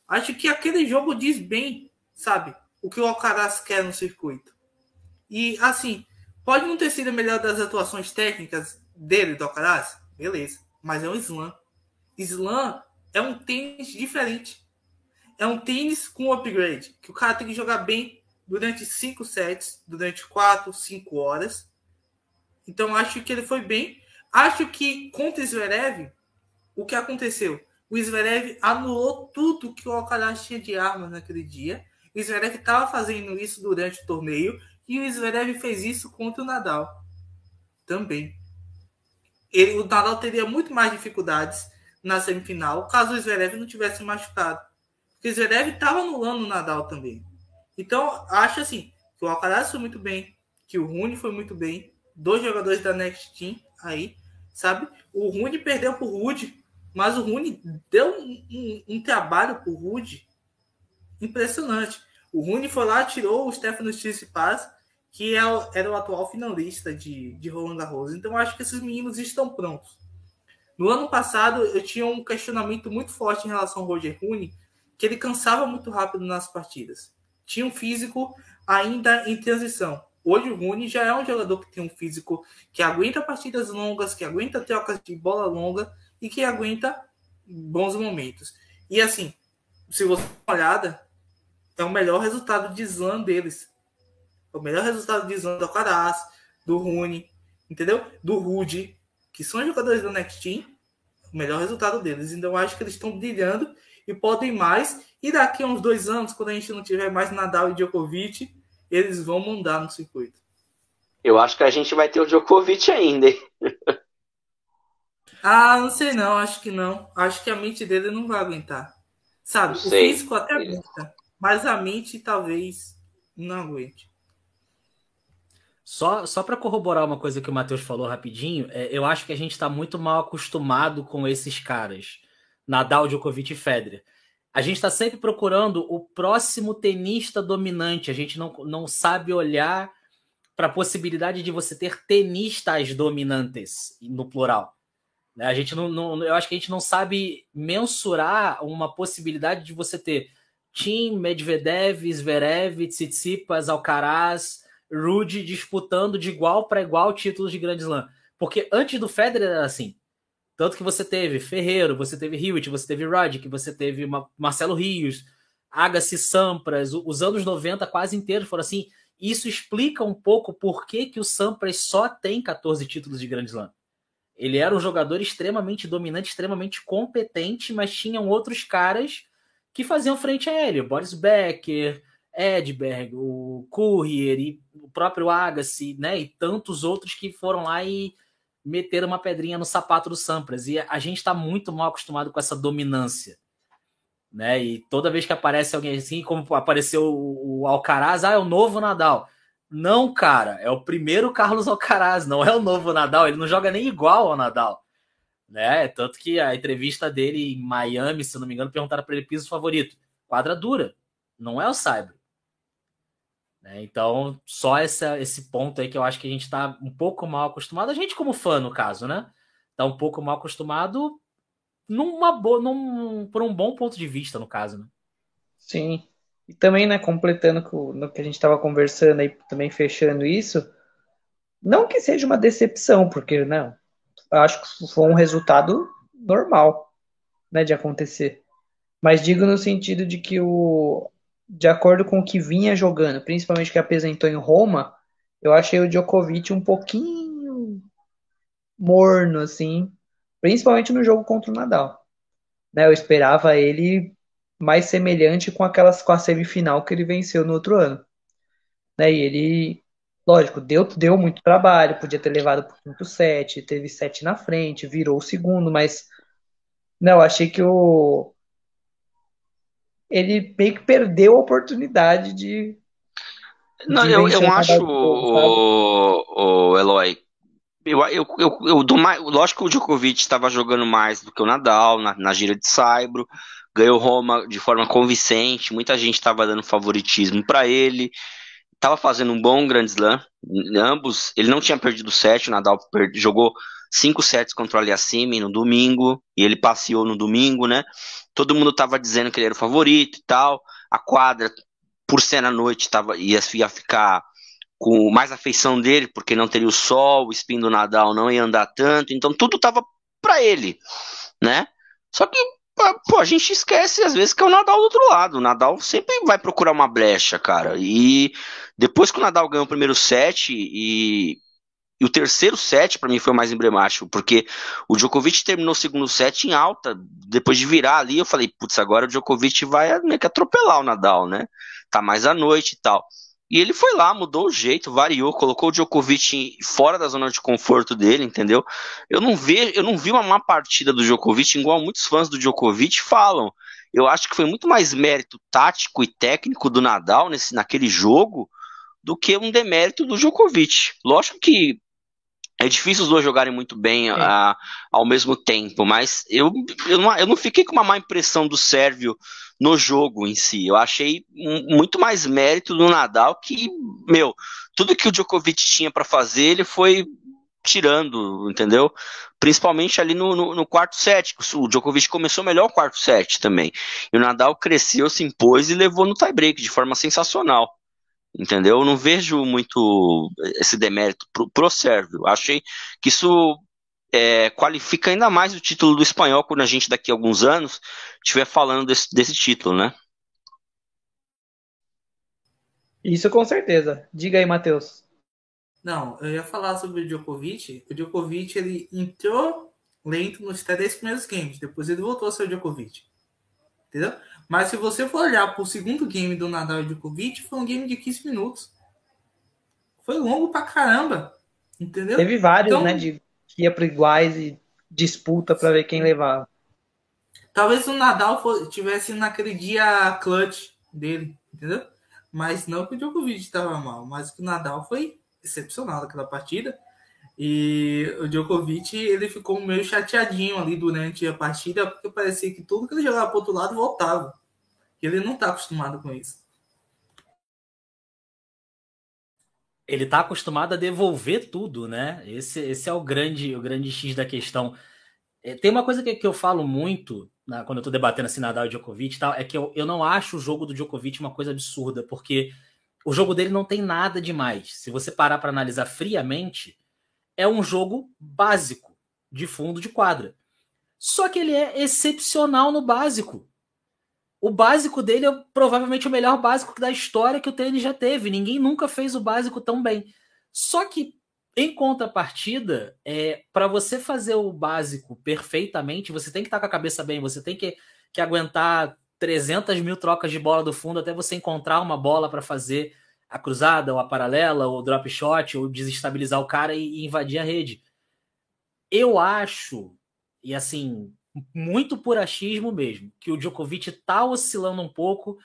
Speaker 3: Acho que aquele jogo diz bem, sabe, o que o Alcaraz quer no circuito. E assim, pode não ter sido a melhor das atuações técnicas dele, do Alcaraz, beleza, mas é um slam. Slam é um tênis diferente. É um tênis com upgrade, que o cara tem que jogar bem durante cinco sets, durante quatro, cinco horas. Então acho que ele foi bem. Acho que contra o Zverev, o que aconteceu? O Zverev anulou tudo que o Alcaraz tinha de armas naquele dia. O Zverev estava fazendo isso durante o torneio e o Zverev fez isso contra o Nadal também. Ele, o Nadal teria muito mais dificuldades na semifinal, caso o Zverev não tivesse machucado. Porque Zverev estava anulando o Nadal também. Então, acho assim, que o Alcaraz foi muito bem, que o Rune foi muito bem, dois jogadores da Next Team aí, sabe? O Rune perdeu pro Rude, mas o Rune deu um, um, um trabalho pro Rude impressionante. O Rune foi lá, tirou o Stefano Tsitsipas, que é o, era o atual finalista de, de Roland Garros. Então, acho que esses meninos estão prontos. No ano passado, eu tinha um questionamento muito forte em relação ao Roger Rune, que ele cansava muito rápido nas partidas. Tinha um físico ainda em transição. Hoje o Rune já é um jogador que tem um físico que aguenta partidas longas, que aguenta trocas de bola longa e que aguenta bons momentos. E assim, se você dá uma olhada, é o melhor resultado de slam deles. É o melhor resultado de slam do Alcaraz, do Rune, entendeu? Do Rude, que são jogadores do Next Team, o melhor resultado deles. Então eu acho que eles estão brilhando e podem mais. E daqui a uns dois anos, quando a gente não tiver mais Nadal e Djokovic, eles vão mandar no circuito.
Speaker 1: Eu acho que a gente vai ter o Djokovic ainda,
Speaker 3: ah, não sei não, acho que não. Acho que a mente dele não vai aguentar. Sabe, o físico até aguenta, mas a mente talvez não aguente.
Speaker 4: Só, só para corroborar uma coisa que o Matheus falou rapidinho, é, eu acho que a gente está muito mal acostumado com esses caras, Nadal, Djokovic e Federer a gente está sempre procurando o próximo tenista dominante. A gente não, não sabe olhar para a possibilidade de você ter tenistas dominantes, no plural. Né? A gente não, não, eu acho que a gente não sabe mensurar uma possibilidade de você ter Tim, Medvedev, Zverev, Tsitsipas, Alcaraz, Rude disputando de igual para igual títulos de Grand Slam. Porque antes do Federer era assim. Tanto que você teve Ferreiro, você teve Hewitt, você teve Roddick, você teve Marcelo Rios, Agassi Sampras, os anos 90 quase inteiros foram assim. Isso explica um pouco por que, que o Sampras só tem 14 títulos de Grand Slam. Ele era um jogador extremamente dominante, extremamente competente, mas tinham outros caras que faziam frente a ele. Boris Becker, Edberg, o Courier e o próprio Agassi, né? E tantos outros que foram lá e meter uma pedrinha no sapato do Sampras. E a gente está muito mal acostumado com essa dominância. Né? E toda vez que aparece alguém assim, como apareceu o Alcaraz, ah, é o novo Nadal. Não, cara, é o primeiro Carlos Alcaraz, não é o novo Nadal, ele não joga nem igual ao Nadal. Né? Tanto que a entrevista dele em Miami, se não me engano, perguntaram para ele piso favorito. Quadra dura, não é o Cyber. Né? Então, só essa, esse ponto aí que eu acho que a gente está um pouco mal acostumado, a gente como fã, no caso, né? Está um pouco mal acostumado numa boa, num, por um bom ponto de vista, no caso, né?
Speaker 2: Sim. E também, né, completando com, no que a gente estava conversando aí, também fechando isso, não que seja uma decepção, porque, não, eu acho que foi um resultado normal, né, de acontecer. Mas digo no sentido de que o, de acordo com o que vinha jogando, principalmente que apresentou em Roma, eu achei o Djokovic um pouquinho morno, assim, principalmente no jogo contra o Nadal. Né, eu esperava ele mais semelhante com aquelas com a semifinal que ele venceu no outro ano. Né, e ele, lógico, deu, deu muito trabalho, podia ter levado para o quinto set, teve sete na frente, virou o segundo, mas não, achei que o ele meio que perdeu a oportunidade de.
Speaker 1: Não, de eu, eu acho, o, o Eloy, eu, eu, eu, eu dou mais, lógico que o Djokovic estava jogando mais do que o Nadal na, na gira de Saibro, ganhou Roma de forma convincente, muita gente estava dando favoritismo para ele, estava fazendo um bom Grand Slam, ambos, ele não tinha perdido sete, o Nadal per, jogou cinco sets contra o Aliassime no domingo, e ele passeou no domingo, né? Todo mundo tava dizendo que ele era o favorito e tal. A quadra, por ser na noite, tava, ia, ia ficar com mais afeição dele, porque não teria o sol, o spin do Nadal não ia andar tanto, então tudo tava para ele, né? Só que pô, a gente esquece às vezes que é o Nadal do outro lado. O Nadal sempre vai procurar uma brecha, cara. E depois que o Nadal ganhou o primeiro set e e o terceiro set, para mim, foi o mais emblemático, porque o Djokovic terminou o segundo set em alta, depois de virar ali, eu falei, putz, agora o Djokovic vai meio que atropelar o Nadal, né? Tá mais à noite e tal. E ele foi lá, mudou o jeito, variou, colocou o Djokovic fora da zona de conforto dele, entendeu? Eu não vi, eu não vi uma má partida do Djokovic, igual muitos fãs do Djokovic falam. eu acho que foi muito mais mérito tático e técnico do Nadal nesse, naquele jogo do que um demérito do Djokovic. Lógico que é difícil os dois jogarem muito bem é. a, ao mesmo tempo, mas eu, eu, não, eu não fiquei com uma má impressão do Sérvio no jogo em si. Eu achei um, muito mais mérito do Nadal que, meu, tudo que o Djokovic tinha para fazer, ele foi tirando, entendeu? Principalmente ali no, no, no, quarto set. O Djokovic começou melhor o quarto set também. E o Nadal cresceu, se impôs e levou no tie-break de forma sensacional. Entendeu? Eu não vejo muito esse demérito pro, pro Sérvio. Achei que isso é, qualifica ainda mais o título do espanhol quando a gente daqui a alguns anos estiver falando desse, desse título, né?
Speaker 2: Isso com certeza. Diga aí, Matheus.
Speaker 3: Não, eu ia falar sobre o Djokovic. O Djokovic ele entrou lento nos três primeiros games, depois ele voltou a ser o Djokovic. Entendeu? Mas se você for olhar para o segundo game do Nadal e Djokovic, foi um game de 15 minutos. Foi longo pra caramba. Entendeu?
Speaker 2: Teve vários, então, né? De que ia para iguais e disputa para ver quem levava.
Speaker 3: Talvez o Nadal fosse, tivesse naquele dia clutch dele, entendeu? Mas não que o Djokovic estava mal, mas que o Nadal foi excepcional naquela partida. E o Djokovic ele ficou meio chateadinho ali durante a partida, porque parecia que tudo que ele jogava para outro lado voltava. Ele não está acostumado com isso.
Speaker 4: Ele está acostumado a devolver tudo, né? Esse, esse é o grande, o grande X da questão. É, tem uma coisa que, que eu falo muito na, quando eu estou debatendo assim Nadal e Djokovic e tal, é que eu, eu não acho o jogo do Djokovic uma coisa absurda, porque o jogo dele não tem nada demais. Se você parar para analisar friamente, é um jogo básico de fundo de quadra. Só que ele é excepcional no básico. O básico dele é provavelmente o melhor básico da história que o tênis já teve. Ninguém nunca fez o básico tão bem. Só que, em contrapartida, é, para você fazer o básico perfeitamente, você tem que estar tá com a cabeça bem, você tem que, que aguentar 300 mil trocas de bola do fundo até você encontrar uma bola para fazer a cruzada, ou a paralela, ou o drop shot, ou desestabilizar o cara e, e invadir a rede. Eu acho, e assim, muito por achismo mesmo, que o Djokovic está oscilando um pouco,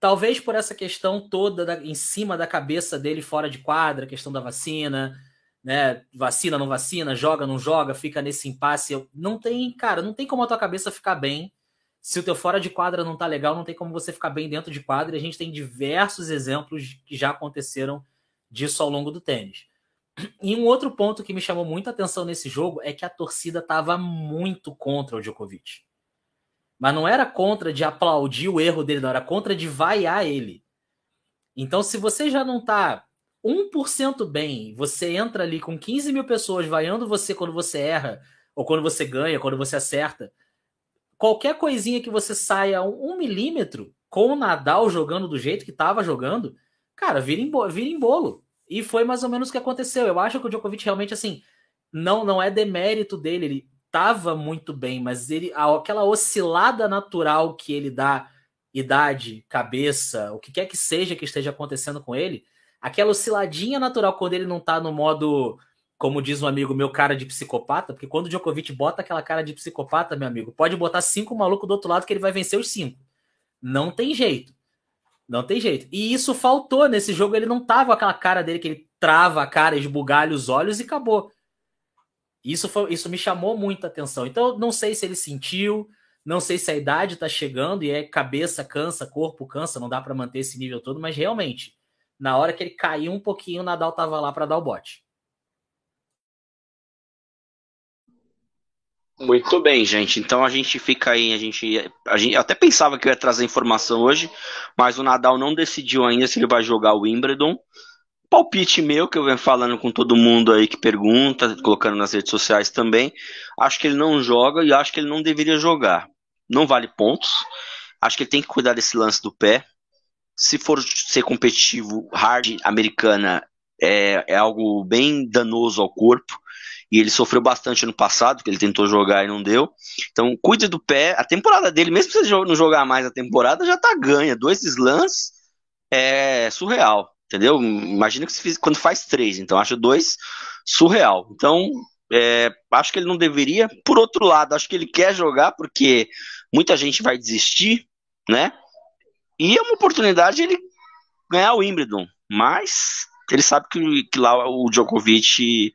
Speaker 4: talvez por essa questão toda da, em cima da cabeça dele fora de quadra, questão da vacina, né? Vacina, não vacina, joga, não joga, fica nesse impasse. Não tem, cara, não tem como a tua cabeça ficar bem. Se o teu fora de quadra não tá legal, não tem como você ficar bem dentro de quadra. E a gente tem diversos exemplos que já aconteceram disso ao longo do tênis. E um outro ponto que me chamou muita atenção nesse jogo é que a torcida estava muito contra o Djokovic. Mas não era contra de aplaudir o erro dele, não, era contra de vaiar ele. Então, se você já não tá 1% bem, você entra ali com 15 mil pessoas vaiando você quando você erra, ou quando você ganha, quando você acerta, qualquer coisinha que você saia um, milímetro com o Nadal jogando do jeito que estava jogando, cara, vira em, vira em bolo. E foi mais ou menos o que aconteceu. Eu acho que o Djokovic realmente, assim, não, não é demérito dele, ele estava muito bem, mas ele aquela oscilada natural que ele dá, idade, cabeça, o que quer que seja que esteja acontecendo com ele, aquela osciladinha natural quando ele não tá no modo, como diz um amigo meu, cara de psicopata, porque quando o Djokovic bota aquela cara de psicopata, meu amigo, pode botar cinco malucos do outro lado que ele vai vencer os cinco. Não tem jeito. Não tem jeito. E isso faltou nesse jogo. Ele não tava com aquela cara dele que ele trava a cara, esbugalha os olhos e acabou. Isso, foi, isso me chamou muita atenção. Então, não sei se ele sentiu, não sei se a idade tá chegando e é cabeça cansa, corpo cansa, não dá para manter esse nível todo, mas realmente, na hora que ele caiu um pouquinho, o Nadal tava lá para dar o bote.
Speaker 1: Muito bem, gente. Então a gente fica aí, a gente, a gente até pensava que eu ia trazer informação hoje, mas o Nadal não decidiu ainda se ele vai jogar o Wimbledon. Palpite meu, que eu venho falando com todo mundo aí que pergunta, colocando nas redes sociais também. Acho que ele não joga e acho que ele não deveria jogar. Não vale pontos. Acho que ele tem que cuidar desse lance do pé. Se for ser competitivo, hard americana é, é algo bem danoso ao corpo e ele sofreu bastante ano passado, que ele tentou jogar e não deu. Então, cuide do pé. A temporada dele, mesmo se ele não jogar mais a temporada, já tá ganha. Dois slams é surreal, entendeu? Imagina que se quando faz três, então acho dois surreal. Então, é, acho que ele não deveria. Por outro lado, acho que ele quer jogar porque muita gente vai desistir. né? E é uma oportunidade ele ganhar o Wimbledon, mas ele sabe que, que lá o Djokovic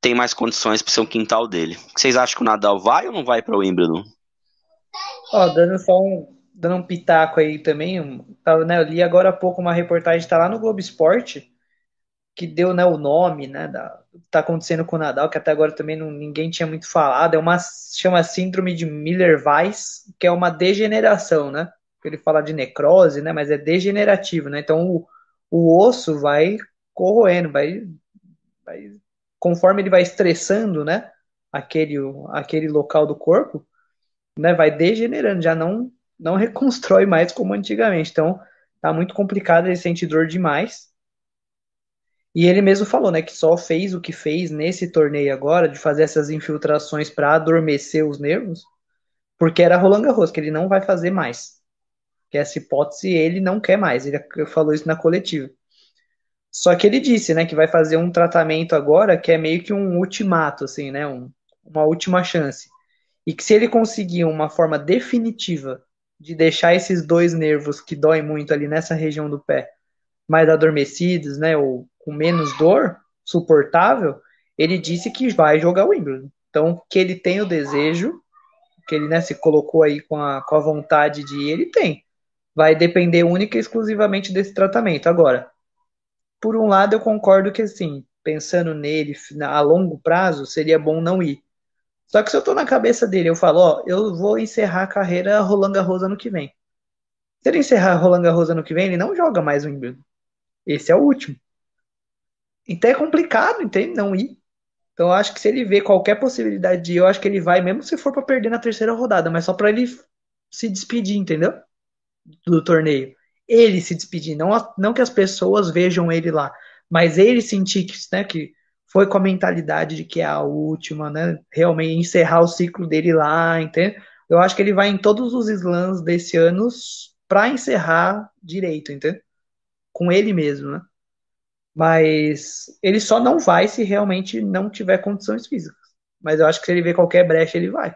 Speaker 1: tem mais condições para ser um quintal dele. Vocês acham que o Nadal vai ou não vai para o Wimbledon?
Speaker 2: Ó, dando só um, dando um pitaco aí também, né, eu li agora há pouco uma reportagem, está lá no Globo Esporte, que deu né, o nome, né, da, tá acontecendo com o Nadal, que até agora também não, ninguém tinha muito falado, é uma, chama síndrome de Miller-Weiss, que é uma degeneração, né, ele fala de necrose, né, mas é degenerativo, né, então o, o osso vai corroendo, vai, vai, conforme ele vai estressando, né, aquele, aquele local do corpo, né, vai degenerando, já não não [laughs] reconstrói mais como antigamente. Então, tá muito complicado, ele sente dor demais. E ele mesmo falou, né, que só fez o que fez nesse torneio agora, de fazer essas infiltrações para adormecer os nervos, porque era Roland Garros, que ele não vai fazer mais. Que essa hipótese ele não quer mais, ele falou isso na coletiva. Só que ele disse, né, que vai fazer um tratamento agora que é meio que um ultimato, assim, né, um, uma última chance. E que se ele conseguir uma forma definitiva de deixar esses dois nervos que doem muito ali nessa região do pé mais adormecidos, né, ou com menos dor suportável, ele disse que vai jogar o Wimbledon. Então, que ele tem o desejo, que ele né, se colocou aí com a, com a vontade de ir, ele tem. Vai depender única e exclusivamente desse tratamento. Agora, por um lado, eu concordo que, assim, pensando nele a longo prazo, seria bom não ir. Só que se eu tô na cabeça dele, eu falo, ó, eu vou encerrar a carreira Roland Garros ano que vem. Se ele encerrar Roland Garros ano que vem, ele não joga mais o Wimbledon. Esse é o último. Então é complicado, entende? Não ir. Então eu acho que se ele vê qualquer possibilidade de ir, eu acho que ele vai, mesmo se for para perder na terceira rodada, mas só para ele se despedir, entendeu? Do torneio. Ele se despedir, não, não que as pessoas vejam ele lá, mas ele sentir que, né, que foi com a mentalidade de que é a última, né? Realmente encerrar o ciclo dele lá, entende? Eu acho que ele vai em todos os slams desse ano para encerrar direito, entende? Com ele mesmo, né? Mas ele só não vai se realmente não tiver condições físicas. Mas eu acho que se ele ver qualquer brecha, ele vai.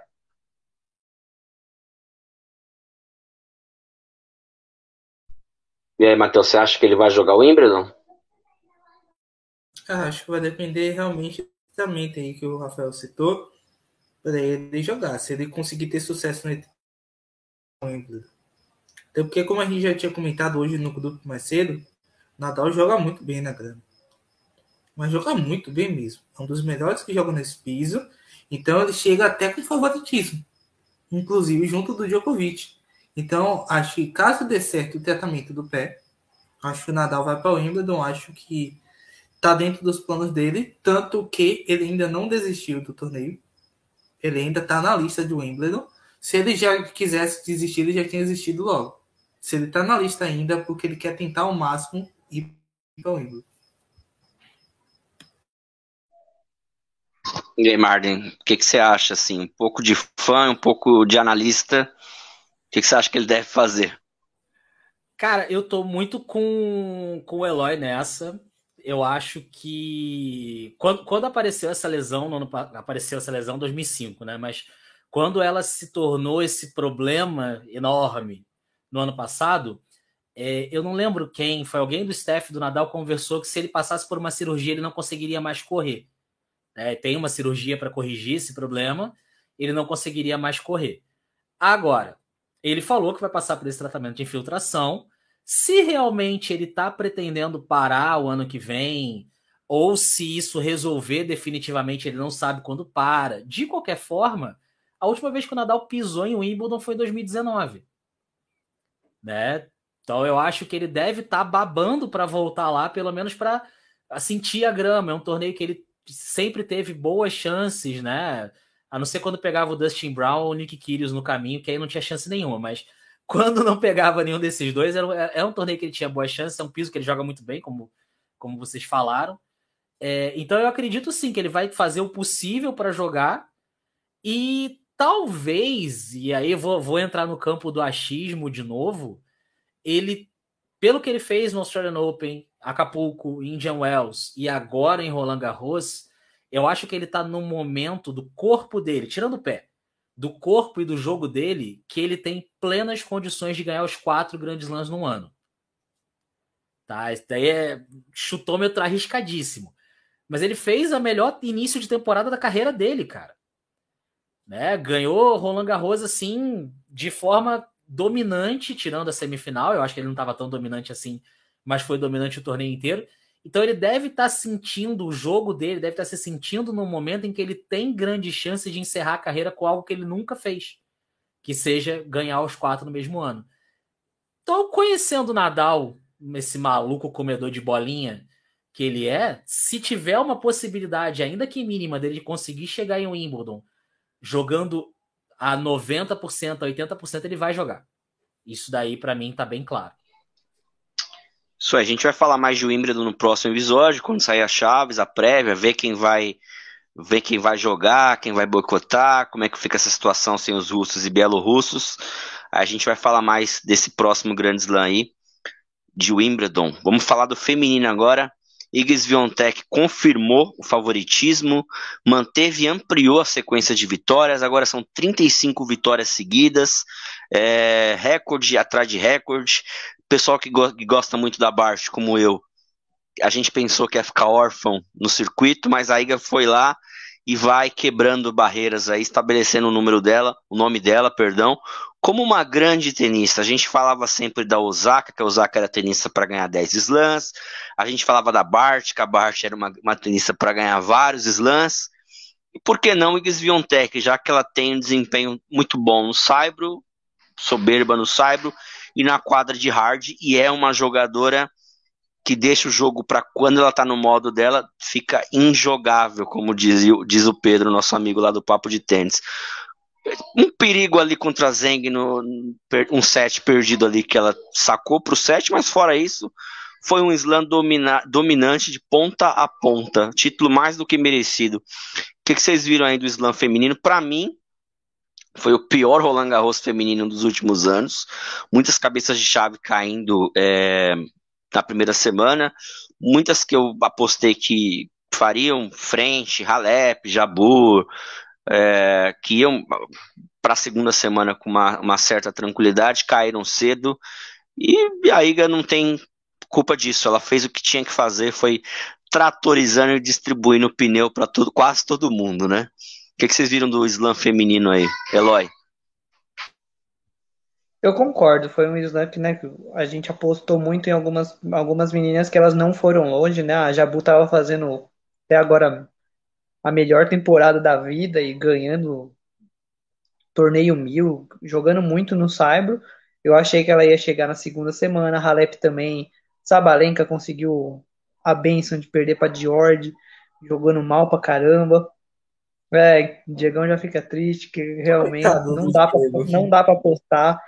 Speaker 1: E aí, Matheus, você acha que ele vai jogar o Wimbledon?
Speaker 3: Ah, acho que vai depender realmente também aí que o Rafael citou para ele jogar. Se ele conseguir ter sucesso no Wimbledon. Até porque, como a gente já tinha comentado hoje no grupo mais cedo, Nadal joga muito bem na grama. Mas joga muito bem mesmo. É um dos melhores que joga nesse piso. Então ele chega até com favoritismo. Inclusive junto do Djokovic. Então, acho que caso dê certo o tratamento do pé, acho que o Nadal vai para o Wimbledon. Acho que está dentro dos planos dele, tanto que ele ainda não desistiu do torneio. Ele ainda está na lista de Wimbledon. Se ele já quisesse desistir, ele já tinha desistido logo. Se ele está na lista ainda, é porque ele quer tentar ao máximo ir para o Wimbledon.
Speaker 1: E aí, Martin, o que, que você acha? Assim, um pouco de fã, um pouco de analista. O que, que você acha que ele deve fazer?
Speaker 4: Cara, eu tô muito com, com o Eloy nessa eu acho que quando, quando apareceu essa lesão, no ano, apareceu essa lesão em 2005, né? Mas quando ela se tornou esse problema enorme no ano passado, é, eu não lembro quem, foi alguém do staff do Nadal conversou que se ele passasse por uma cirurgia ele não conseguiria mais correr. É, tem uma cirurgia para corrigir esse problema, ele não conseguiria mais correr. Agora, ele falou que vai passar por esse tratamento de infiltração se realmente ele está pretendendo parar o ano que vem, ou se isso resolver definitivamente, ele não sabe quando para. De qualquer forma, a última vez que o Nadal pisou em Wimbledon foi em 2019. Né? Então eu acho que ele deve estar tá babando para voltar lá, pelo menos para sentir a grama. É um torneio que ele sempre teve boas chances, né? A não ser quando pegava o Dustin Brown ou o Nick Kyrgios no caminho, que aí não tinha chance nenhuma, mas [laughs] quando não pegava nenhum desses dois, era, era um torneio que ele tinha boa chance, é um piso que ele joga muito bem, como, como vocês falaram. É, então eu acredito sim que ele vai fazer o possível para jogar e talvez, e aí vou, vou entrar no campo do achismo de novo, ele, pelo que ele fez no Australian Open, Acapulco, Indian Wells e agora em Roland Garros, eu acho que ele está no momento do corpo dele, tirando o pé, do corpo e do jogo dele que ele tem plenas condições de ganhar os quatro grandes lãs no ano. Tá? Isso daí é chutômetro arriscadíssimo. Mas ele fez a melhor início de temporada da carreira dele, cara. Né? Ganhou Roland Garros assim de forma dominante, tirando a semifinal. Eu acho que ele não estava tão dominante assim, mas foi dominante o torneio inteiro. Então ele deve estar tá sentindo o jogo dele, deve estar tá se sentindo no momento em que ele tem grande chance de encerrar a carreira com algo que ele nunca fez, que seja ganhar os quatro no mesmo ano. Então, conhecendo o Nadal, esse maluco comedor de bolinha que ele é, se tiver uma possibilidade, ainda que mínima, dele conseguir chegar em Wimbledon jogando a 90%, 80%, ele vai jogar. Isso daí, para mim, tá bem claro.
Speaker 1: Isso aí, a gente vai falar mais de Wimbledon no próximo episódio, quando sair as chaves, a prévia, ver quem vai ver quem vai jogar, quem vai boicotar, como é que fica essa situação sem os russos e bielorrussos. A gente vai falar mais desse próximo grande slam aí, de Wimbledon. Vamos falar do feminino agora. Iga Swiatek confirmou o favoritismo, manteve e ampliou a sequência de vitórias, agora são 35 vitórias seguidas, é, recorde atrás de recorde. Pessoal que, go que gosta muito da Bart, como eu, a gente pensou que ia ficar órfão no circuito, mas a Iga foi lá e vai quebrando barreiras aí, estabelecendo o número dela, o nome dela, perdão, como uma grande tenista. A gente falava sempre da Osaka, que a Osaka era tenista para ganhar 10 slams. A gente falava da Bart, que a Bart era uma, uma tenista para ganhar vários slams. E por que não Iggs Viontech, já que ela tem um desempenho muito bom no Saibro, soberba no Saibro e na quadra de hard, e é uma jogadora que deixa o jogo para quando ela tá no modo dela, fica injogável, como diz, diz o Pedro, nosso amigo lá do Papo de Tênis. Um perigo ali contra a Zeng, no, um set perdido ali que ela sacou pro set, mas fora isso, foi um slam domina, dominante de ponta a ponta. Título mais do que merecido. O que, que vocês viram aí do slam feminino? Para mim, foi o pior Roland Garros feminino dos últimos anos. Muitas cabeças de chave caindo é, na primeira semana. Muitas que eu apostei que fariam frente, Halep, Jabur, é, que iam para a segunda semana com uma, uma, certa tranquilidade, caíram cedo. E a Iga não tem culpa disso. Ela fez o que tinha que fazer, foi tratorizando e distribuindo pneu para quase todo mundo, né? Que, que vocês viram do slam feminino aí, Eloy?
Speaker 2: Eu concordo, foi um slam que né, a gente apostou muito em algumas, algumas meninas que elas não foram longe, né? A Jabu tava fazendo até agora a melhor temporada da vida e ganhando torneio mil, jogando muito no Saibro. Eu achei que ela ia chegar na segunda semana, a Halep também, Sabalenka conseguiu a benção de perder para George, jogando mal pra caramba. É, Diegão já fica triste, que realmente Coitado não dá, pra, não dá pra apostar.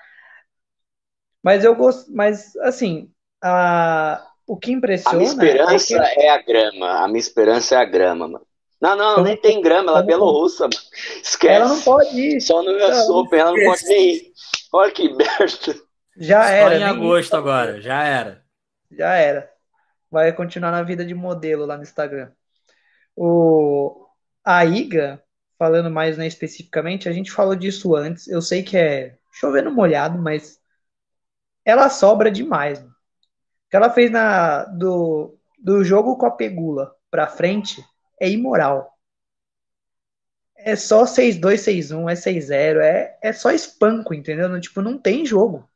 Speaker 2: Mas eu gosto, mas assim, a, o que impressiona. A
Speaker 1: minha esperança é, que... é, a grama. A minha esperança é a grama, mano. Não, não, nem tem grama, ela é bielorrussa, mano. Esquece.
Speaker 2: Ela não pode ir.
Speaker 1: Só no US Open, ela não pode nem ir. Olha que merda.
Speaker 2: Já era.
Speaker 4: Só em agosto agora, já era.
Speaker 2: Já era. Vai continuar na vida de modelo lá no Instagram. O... A Iga, falando mais né, especificamente, a gente falou disso antes. Eu sei que é chovendo molhado, mas ela sobra demais. O que ela fez na, do, do jogo com a Pegula pra frente é imoral. É só 6-2, 6-1, é 6-0, é, é só espanco, entendeu? Não, tipo, não tem jogo.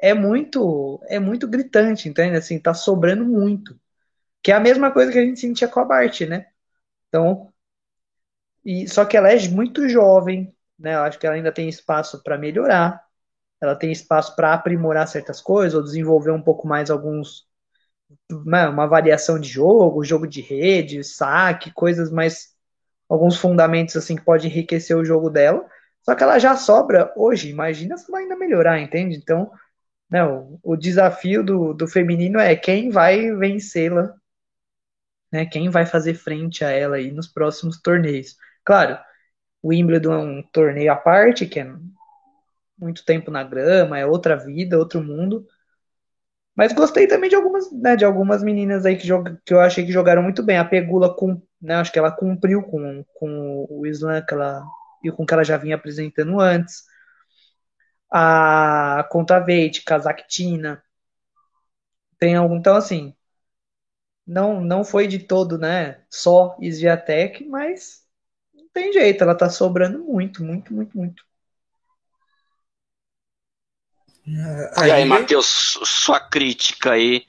Speaker 2: É muito é muito gritante, entende? Assim, tá sobrando muito. Que é a mesma coisa que a gente sentia com a Bart, né? Então, e, só que ela é muito jovem, né? Eu acho que ela ainda tem espaço para melhorar ela tem espaço para aprimorar certas coisas ou desenvolver um pouco mais alguns né, uma variação de jogo, jogo de rede, saque, coisas mais alguns fundamentos assim que pode enriquecer o jogo dela. Só que ela já sobra hoje, imagina se ela ainda melhorar, entende? Então, não, né, o desafio do, do feminino é quem vai vencê-la, né? Quem vai fazer frente a ela aí nos próximos torneios. Claro, o Wimbledon é um torneio à parte, que é muito tempo na grama, é outra vida, outro mundo. Mas gostei também de algumas, né, de algumas meninas aí que, joga, que eu achei que jogaram muito bem. A Pegula, com, né, acho que ela cumpriu com, com o slam que ela e com o que ela já vinha apresentando antes. A Contaveit, Kazakhtina. Tem algum. Então, assim. Não, não foi de todo, né? Só Sviatek, mas tem jeito, ela tá sobrando muito, muito, muito, muito.
Speaker 1: Aí, e aí, Matheus, sua crítica aí.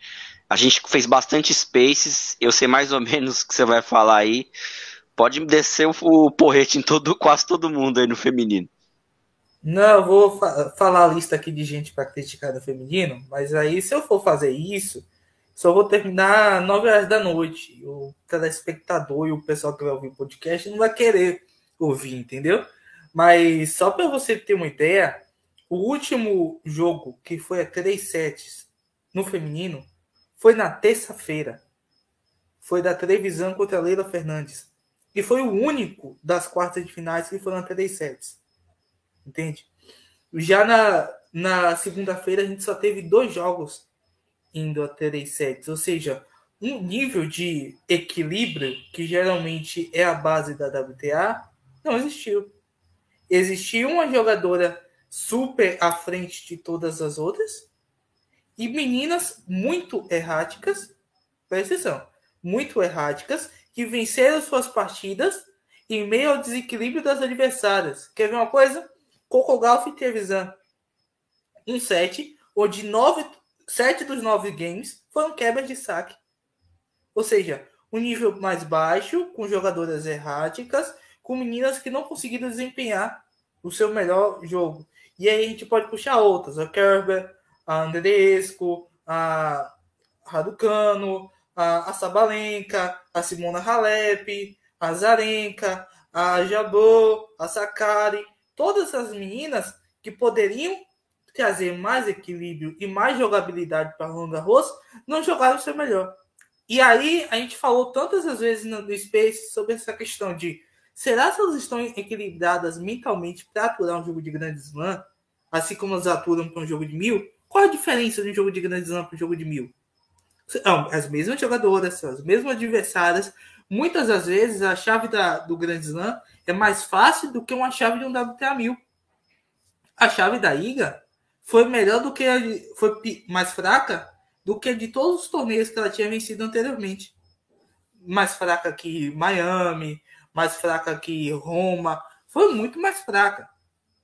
Speaker 1: A gente fez bastante spaces, eu sei mais ou menos o que você vai falar aí. Pode descer o, porrete em todo, quase todo mundo aí no feminino.
Speaker 3: Não, eu vou fa falar a lista aqui de gente para criticar no feminino, mas aí se eu for fazer isso, só vou terminar 9 horas da noite. O telespectador e o pessoal que vai ouvir o podcast não vai querer ouvir, entendeu? Mas só para você ter uma ideia, o último jogo que foi a 3 sets no feminino foi na terça-feira. Foi da televisão contra a Leila Fernandes. E foi o único das quartas de finais que foram a 3 sets. Entende? Já na, na segunda-feira a gente só teve dois jogos indo a 3 sets. Ou seja, um nível de equilíbrio que geralmente é a base da WTA não existiu. Existiu uma jogadora super à frente de todas as outras e meninas muito erráticas, presta atenção, muito erráticas, que venceram suas partidas em meio ao desequilíbrio das adversárias. Quer ver uma coisa? Coco Golf e Trevisan. Um set, onde nove, sete dos nove games foram quebras de saque. Ou seja, um nível mais baixo, com jogadoras erráticas, com meninas que não conseguiram desempenhar o seu melhor jogo. E aí a gente pode puxar outras, a Kerber, a Andresco, a Raducano, a, a Sabalenka, a Simona Halep, a Zarenka, a Jabot, a Sakari, todas essas meninas que poderiam trazer mais equilíbrio e mais jogabilidade para Roland Garros, não jogaram o seu melhor. E aí a gente falou tantas vezes no, Space sobre essa questão de será que elas estão equilibradas mentalmente para aturar um jogo de grande slam, assim como elas aturam para um jogo de mil? Qual a diferença de um jogo de grande slam para um jogo de mil? As mesmas jogadoras, as mesmas adversárias. Muitas das vezes a chave da, do grande slam é mais fácil do que uma chave de um WTA 1000. A chave da Iga foi melhor do que a, foi mais fraca do que de todos os torneios que ela tinha vencido anteriormente. Mais fraca que Miami, mais fraca que Roma, foi muito mais fraca,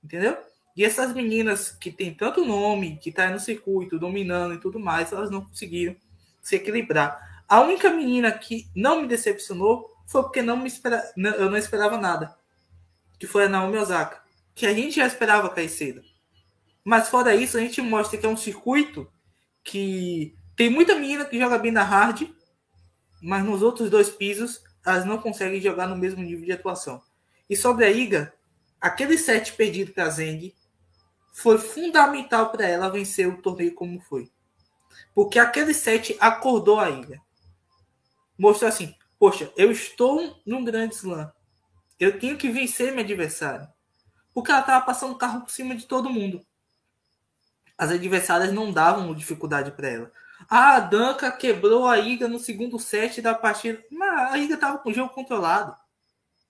Speaker 3: entendeu? E essas meninas que tem tanto nome, que tá no circuito, dominando e tudo mais, elas não conseguiram se equilibrar. A única menina que não me decepcionou foi porque não me espera... eu não esperava nada. Que foi a Naomi Osaka. Que a gente já esperava cair cedo. Mas fora isso, a gente mostra que é um circuito que tem muita menina que joga bem na hard, mas nos outros dois pisos elas não conseguem jogar no mesmo nível de atuação. E sobre a Iga, aquele set perdido para a Zeng foi fundamental para ela vencer o torneio como foi. Porque aquele set acordou a ilha. Mostrou assim: poxa, eu estou num grande slam. Eu tenho que vencer meu adversário. Porque ela estava passando o carro por cima de todo mundo. As adversárias não davam dificuldade para ela. Ah, a Danca quebrou a Iga no segundo set da partida. Mas a Iga estava com o jogo controlado.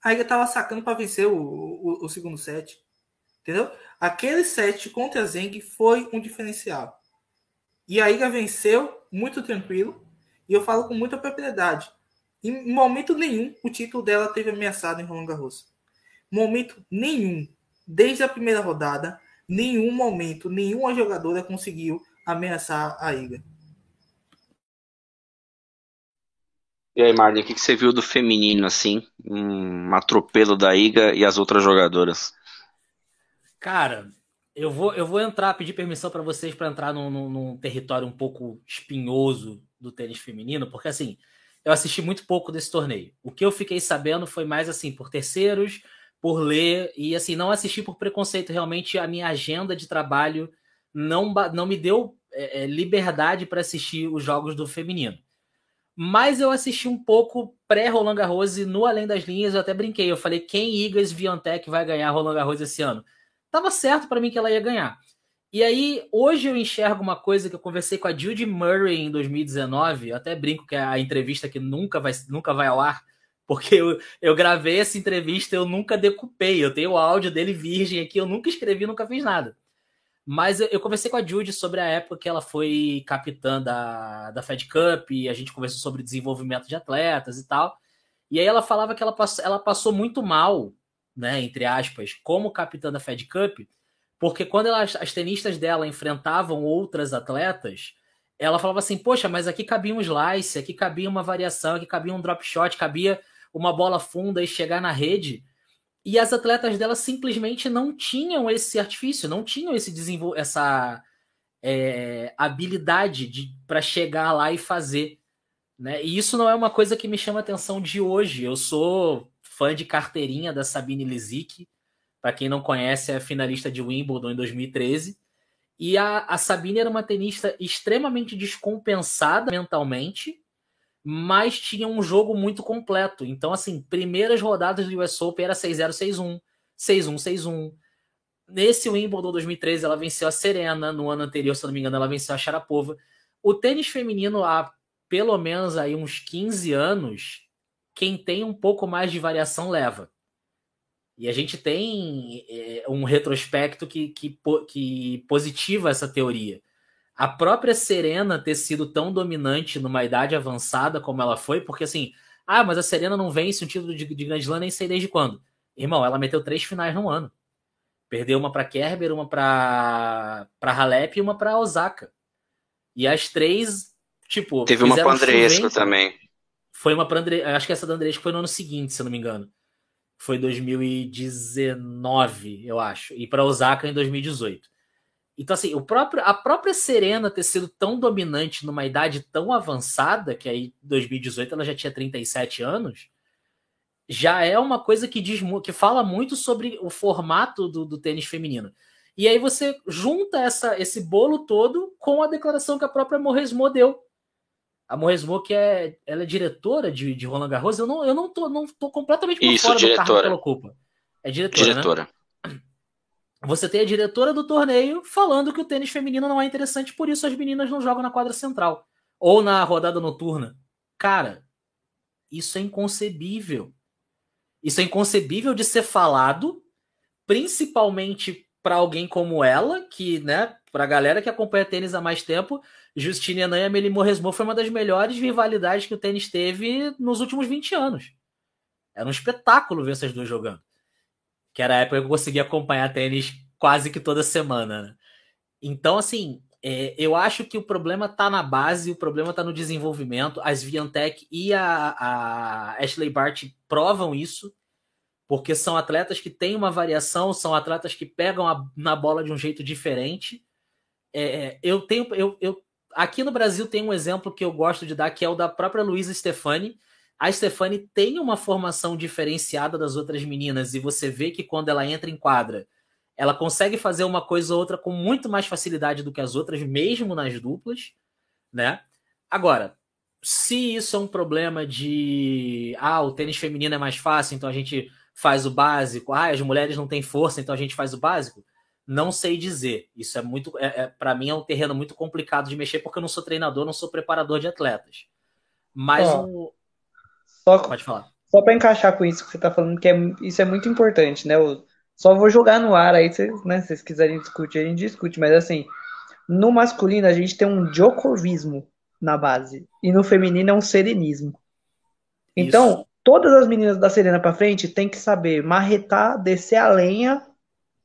Speaker 3: A Iga estava sacando para vencer o, o, o segundo set. Entendeu? Aquele set contra a Zeng foi um diferencial. E a Iga venceu muito tranquilo. E eu falo com muita propriedade. Em momento nenhum o título dela teve ameaçado em Roland Garros. Momento nenhum. Desde a primeira rodada, nenhum momento, nenhuma jogadora conseguiu ameaçar a Iga.
Speaker 1: E aí, Marlon, o que você viu do feminino, assim? Um atropelo da Iga e as outras jogadoras?
Speaker 4: Cara, eu vou, eu vou entrar, pedir permissão para vocês para entrar num, num, num, território um pouco espinhoso do tênis feminino, porque assim, eu assisti muito pouco desse torneio. O que eu fiquei sabendo foi mais assim, por terceiros, por ler, e assim, não assisti por preconceito. Realmente, a minha agenda de trabalho não, não me deu é, é liberdade para assistir os jogos do feminino. Mas eu assisti um pouco pré-Roland Garros e no Além das Linhas eu até brinquei. Eu falei, quem Igas Viantec vai ganhar Roland Garros esse ano? Tava certo para mim que ela ia ganhar. E aí, hoje eu enxergo uma coisa que eu conversei com a Judy Murray em 2019, eu até brinco que é a entrevista que nunca vai, nunca vai ao ar, Porque eu, eu gravei essa entrevista, eu nunca decupei. Eu tenho o áudio dele virgem aqui, eu nunca escrevi, nunca fiz nada. Mas eu, eu conversei com a Judy sobre a época que ela foi capitã da, da Fed Cup, e a gente conversou sobre desenvolvimento de atletas e tal. E aí ela falava que ela, passou, ela passou muito mal, né, entre aspas, como capitã da Fed Cup, porque quando ela, as tenistas dela enfrentavam outras atletas, ela falava assim: Poxa, mas aqui cabia um slice, aqui cabia uma variação, aqui cabia um drop shot, cabia uma bola funda e chegar na rede. E as atletas dela simplesmente não tinham esse artifício, não tinham esse desenvol essa é, habilidade para chegar lá e fazer. Né? E isso não é uma coisa que me chama atenção de hoje. Eu sou fã de carteirinha da Sabine Lisicki. Para quem não conhece, é finalista de Wimbledon em 2013. E a, a Sabine era uma tenista extremamente descompensada mentalmente, mas tinha um jogo muito completo. Então, assim, primeiras rodadas do US Open era 6-0, 6-1, 6-1, 6-1. Nesse Wimbledon 2013, ela venceu a Serena. No ano anterior, se não me engano, ela venceu a Sharapova. O tênis feminino, há pelo menos aí uns 15 anos, quem tem um pouco mais de variação leva. E a gente tem é, um retrospecto que, que, que positiva essa teoria. A própria Serena ter sido tão dominante numa idade avançada como ela foi, porque assim, ah, mas a Serena não vence um título de, de Grand Slam nem sei desde quando. Irmão, ela meteu três finais no ano. Perdeu uma para Kerber, uma para para Halep e uma para Osaka. E as três, tipo,
Speaker 1: teve uma para Andresco também.
Speaker 4: Foi uma para Andresco, acho que essa da Andresco foi no ano seguinte, se eu não me engano foi 2019, eu acho, e para Osaka em 2018. Então, assim, o próprio, a própria Serena ter sido tão dominante numa idade tão avançada, que aí 2018 ela já tinha 37 anos, já é uma coisa que diz que fala muito sobre o formato do, do tênis feminino. E aí você junta essa, esse bolo todo com a declaração que a própria Moresmo deu a Moesmo, que é, ela é diretora de, de Roland Garros, eu não, eu não tô, não tô completamente por
Speaker 1: Isso,
Speaker 4: fora
Speaker 1: diretora.
Speaker 4: do cargo que ela ocupa. É diretora, né? diretora. Né? Você tem a diretora do torneio falando que o tênis feminino não é interessante, por isso as meninas não jogam na quadra central ou na rodada noturna. Cara, isso é inconcebível. Isso é inconcebível de ser falado, principalmente para alguém como ela, que, né, para a galera que acompanha tênis há mais tempo, Justine Henin e Amelie Mauresmo foi uma das melhores rivalidades que o tênis teve nos últimos 20 anos. Era um espetáculo ver essas duas jogando. Que era a época que eu conseguia acompanhar tênis quase que toda semana. Né? Então, assim, é, eu acho que o problema está na base, o problema está no desenvolvimento. As Viantec e a, a Ashley Bart provam isso, porque são atletas que têm uma variação, são atletas que pegam a, na bola de um jeito diferente. É, eu tenho, eu, eu aqui no Brasil tem um exemplo que eu gosto de dar, que é o da própria Luísa Stefani. A Stefani tem uma formação diferenciada das outras meninas, e você vê que quando ela entra em quadra, ela consegue fazer uma coisa ou outra com muito mais facilidade do que as outras, mesmo nas duplas, né? Agora, se isso é um problema de ah, o tênis feminino é mais fácil, então a gente faz o básico, ah, as mulheres não têm força, então a gente faz o básico. Não sei dizer. Isso é muito. É, é para mim é um terreno muito complicado de mexer, porque eu não sou treinador, não sou preparador de atletas. Mas oh,
Speaker 2: só, Pode falar. Só para encaixar com isso que você está falando, que é, isso é muito importante, né? Eu só vou jogar no ar aí, se né, se vocês quiserem discutir, a gente discute. Mas assim, no masculino a gente tem um Djokovismo na base. E no feminino é um serenismo. Então, Isso. todas as meninas da Serena para frente tem que saber marretar, descer a lenha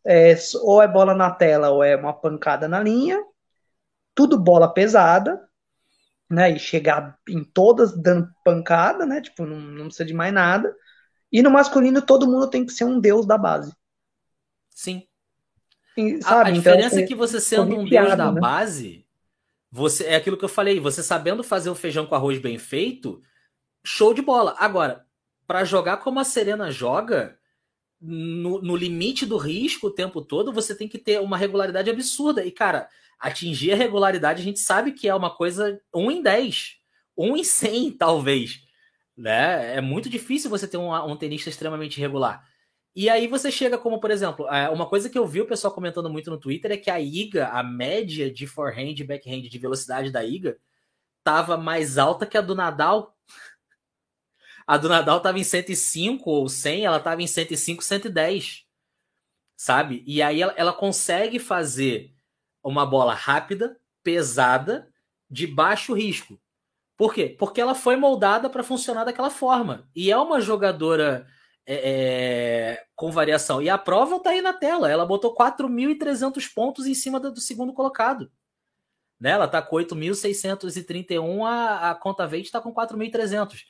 Speaker 2: é, ou é bola na tela ou é uma pancada na linha, tudo bola pesada, né? E chegar em todas dando pancada, né? Tipo, não, não precisa de mais nada. E no masculino todo mundo tem que ser um deus da base.
Speaker 4: Sim. E, sabe? A, a então, diferença então, é que você sendo um deus da né? base, você é aquilo que eu falei, você sabendo fazer o feijão com arroz bem feito, show de bola. Agora, para jogar como a Serena joga, no, no, limite do risco o tempo todo, você tem que ter uma regularidade absurda. E, cara, atingir a regularidade a gente sabe que é uma coisa 1 em 10, 1 em 100, [laughs] talvez. Né? É muito difícil você ter um, um tenista extremamente regular. E aí você chega como, por exemplo, é, uma coisa que eu vi o pessoal comentando muito no Twitter é que a IGA, a média de forehand e backhand de velocidade da IGA, estava mais alta que a do Nadal A do Nadal estava em 105 ou 100, ela estava em 105, 110. Sabe? E aí ela, ela consegue fazer uma bola rápida, pesada, de baixo risco. Por quê? Porque ela foi moldada para funcionar daquela forma. E é uma jogadora é, é, com variação. E a prova está aí na tela. Ela botou 4.300 pontos em cima do, do segundo colocado. Né? Ela está com 8.631, a, a conta verde está com 4.300.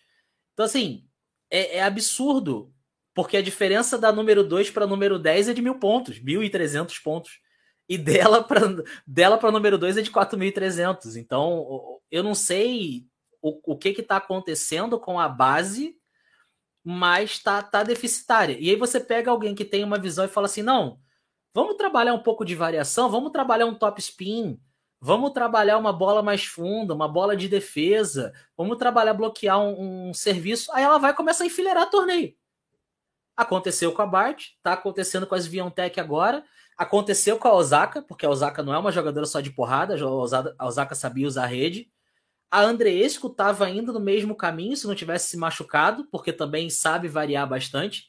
Speaker 4: Então, assim, é, é, absurdo. Porque a diferença da número 2 para número 10 é de mil pontos, 1.300 pontos. E dela para dela número 2 é de 4.300. Então, eu não sei o, o que está acontecendo com a base, mas está tá deficitária. E aí você pega alguém que tem uma visão e fala assim: não, vamos trabalhar um pouco de variação, vamos trabalhar um top spin, vamos trabalhar uma bola mais funda, uma bola de defesa, vamos trabalhar bloquear um, um serviço. Aí ela vai começar a enfileirar torneio. Aconteceu com a Bart, está acontecendo com as Viontech agora. Aconteceu com a Osaka, porque a Osaka não é uma jogadora só de porrada, a Osaka sabia usar a rede. A Andreesco estava indo no mesmo caminho se não tivesse se machucado, porque também sabe variar bastante.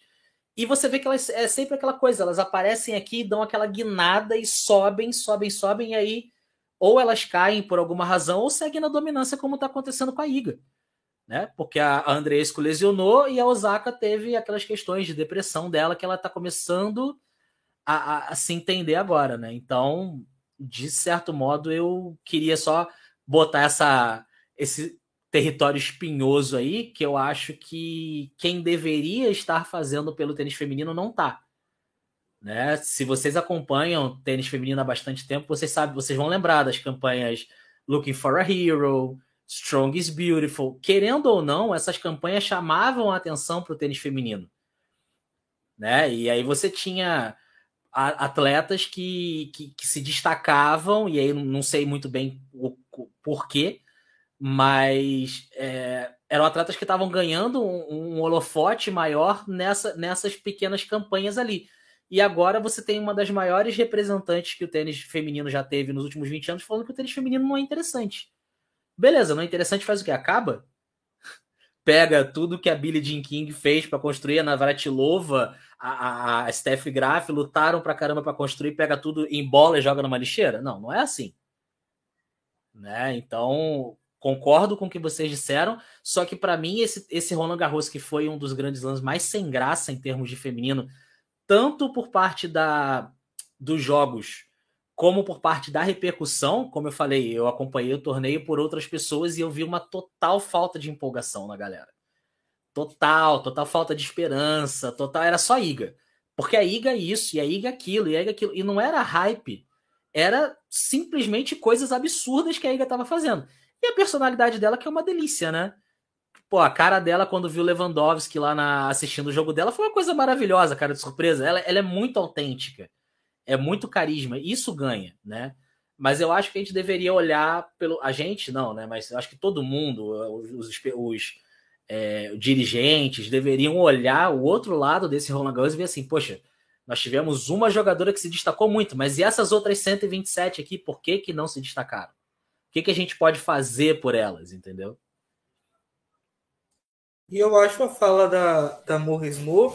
Speaker 4: E você vê que elas é sempre aquela coisa, elas aparecem aqui, dão aquela guinada e sobem, sobem, sobem, e aí ou elas caem por alguma razão ou seguem na dominância, como está acontecendo com a Iga. Né? Porque a Andreesco lesionou e a Osaka teve aquelas questões de depressão dela que ela está começando a, a, a, se entender agora. Né? Então, de certo modo, eu queria só botar essa esse território espinhoso aí, que eu acho que quem deveria estar fazendo pelo tênis feminino não tá. Né? Se vocês acompanham tênis feminino há bastante tempo, vocês sabem, vocês vão lembrar das campanhas Looking for a Hero, Strong is Beautiful. Querendo ou não, essas campanhas chamavam a atenção para o tênis feminino. Né? E aí você tinha atletas que, que, que, se destacavam, e aí não sei muito bem o, o porquê, mas é, eram atletas que estavam ganhando um, um, holofote maior nessa, nessas pequenas campanhas ali. E agora você tem uma das maiores representantes que o tênis feminino já teve nos últimos 20 anos falando que o tênis feminino não é interessante. Beleza, não é interessante, faz o que? Acaba? Pega tudo que a Billie Jean King fez para construir, a Navratilova, a, a Steph Graf lutaram pra caramba para construir, pega tudo em bola e joga numa lixeira? Não, não é assim. Né? Então, Concordo com o que vocês disseram, só que para mim esse, esse Roland Garros que foi um dos grandes lãs mais sem graça em termos de feminino, tanto por parte da dos jogos como por parte da repercussão, como eu falei, eu acompanhei o torneio por outras pessoas e eu vi uma total falta de empolgação na galera. Total, total falta de esperança, total era só Iga. Porque a Iga é isso, e a Iga é aquilo, e a Iga é aquilo, e não era hype, era simplesmente coisas absurdas que a Iga estava fazendo. E a personalidade dela, que é uma delícia, né? Pô, a cara dela quando viu Lewandowski lá na, assistindo o jogo dela foi uma coisa maravilhosa, cara, de surpresa. Ela, ela é muito autêntica, é muito carisma, isso ganha, né? Mas eu acho que a gente deveria olhar pelo. A gente não, né? Mas eu acho que todo mundo, os, os, os é, dirigentes, deveriam olhar o outro lado desse Roland Garros e ver assim, poxa, nós tivemos uma jogadora que se destacou muito, mas e essas outras 127 aqui, por que, que não se destacaram? O que, que a gente pode fazer por elas, entendeu?
Speaker 3: E eu acho a fala da, da Morris Moore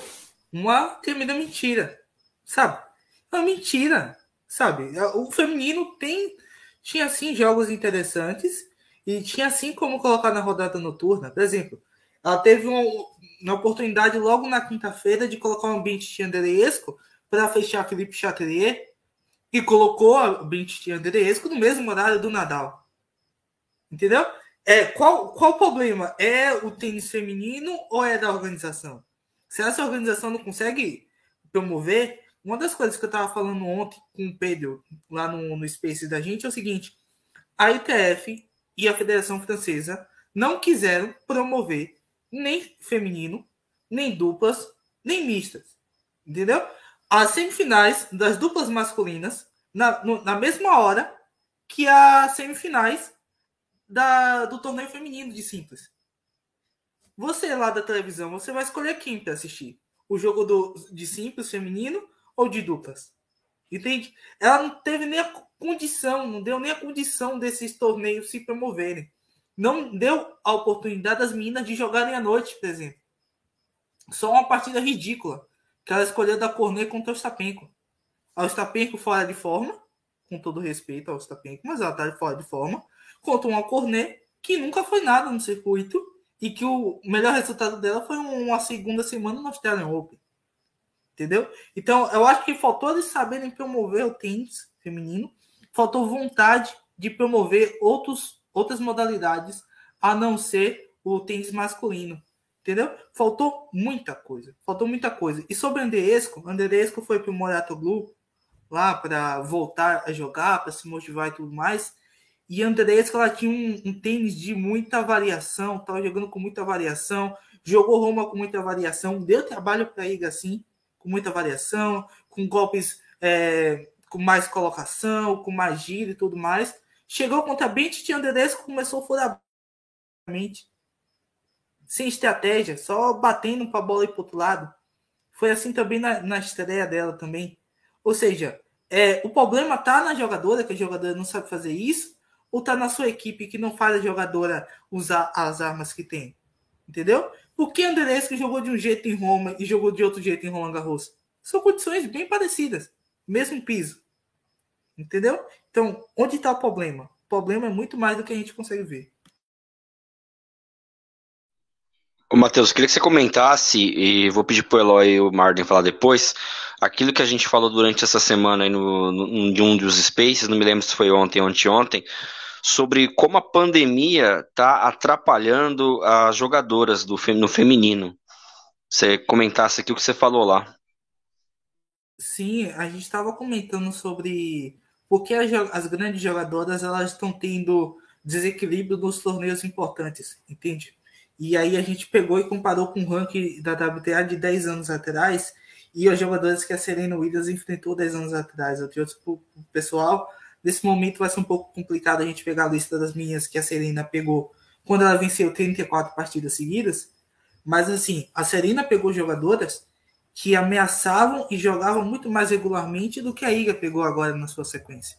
Speaker 3: uma tremenda mentira, sabe? É mentira, sabe? O feminino tem tinha sim jogos interessantes e tinha assim como colocar na rodada noturna. Por exemplo, ela teve uma, uma oportunidade logo na quinta-feira de colocar um ambiente Andreesco para fechar Felipe Chatrier e colocou a ambiente Andreesco no mesmo horário do Nadal. Entendeu? É, qual, qual o problema? É o tênis feminino ou é da organização? Se essa organização não consegue promover, uma das coisas que eu estava falando ontem com o Pedro, lá no, no Space da gente, é o seguinte: a ITF e a Federação Francesa não quiseram promover nem feminino, nem duplas, nem mistas. Entendeu? As semifinais das duplas masculinas, na, no, na mesma hora que as semifinais da, do torneio feminino de simples. Você lá da televisão, você vai escolher quem para assistir? O jogo do, de simples feminino ou de duplas? Entende? Ela não teve nem a condição, não deu nem a condição desses torneios se promoverem. Não deu a oportunidade das meninas de jogarem à noite, por exemplo. Só uma partida ridícula que ela escolheu da Cornet contra o Stapenko. O Stapenko fora de forma, com todo respeito ao Stapenko, mas ela tá fora de forma, contra uma Cornet que nunca foi nada no circuito e que o melhor resultado dela foi uma segunda semana no Australian Open. Entendeu? Então, eu acho que faltou eles saberem promover o tênis feminino, faltou vontade de promover outros, outras modalidades a não ser o tênis masculino. Entendeu? Faltou muita coisa. Faltou muita coisa. E sobre o Andreesco foi para o Moratoglu lá para voltar a jogar, para se motivar e tudo mais. E a Andreesco ela tinha um, um tênis de muita variação, estava jogando com muita variação, jogou Roma com muita variação, deu trabalho para Iga assim, com muita variação, com golpes é, com mais colocação, com mais giro e tudo mais. Chegou contra a Bente de Andreesco, começou furar sem estratégia, só batendo para a bola ir para outro lado. Foi assim também na, na estreia dela também. Ou seja, é, o problema tá na jogadora, que a jogadora não sabe fazer isso, ou tá na sua equipe que não faz a jogadora usar as armas que tem. Entendeu? Por que Andrés jogou de um jeito em Roma e jogou de outro jeito em Roland Garros? São condições bem parecidas, mesmo piso. Entendeu? Então, onde está o problema? O problema é muito mais do que a gente consegue ver.
Speaker 1: Ô, Matheus, queria que você comentasse, e vou pedir pro Eloy e o Marden falar depois, aquilo que a gente falou durante essa semana aí no, no, de um dos spaces, não me lembro se foi ontem ou anteontem, sobre como a pandemia está atrapalhando as jogadoras do, no feminino. Você comentasse aqui o que você falou lá.
Speaker 3: Sim, a gente estava comentando sobre por que as, as grandes jogadoras elas estão tendo desequilíbrio nos torneios importantes, entende? E aí a gente pegou e comparou com o ranking da WTA de 10 anos atrás e os jogadores que a Serena Williams enfrentou 10 anos atrás. Eu trouxe para o pessoal. Nesse momento vai ser um pouco complicado a gente pegar a lista das minhas que a Serena pegou quando ela venceu 34 partidas seguidas. Mas assim, a Serena pegou jogadoras que ameaçavam e jogavam muito mais regularmente do que a Iga pegou agora na sua sequência.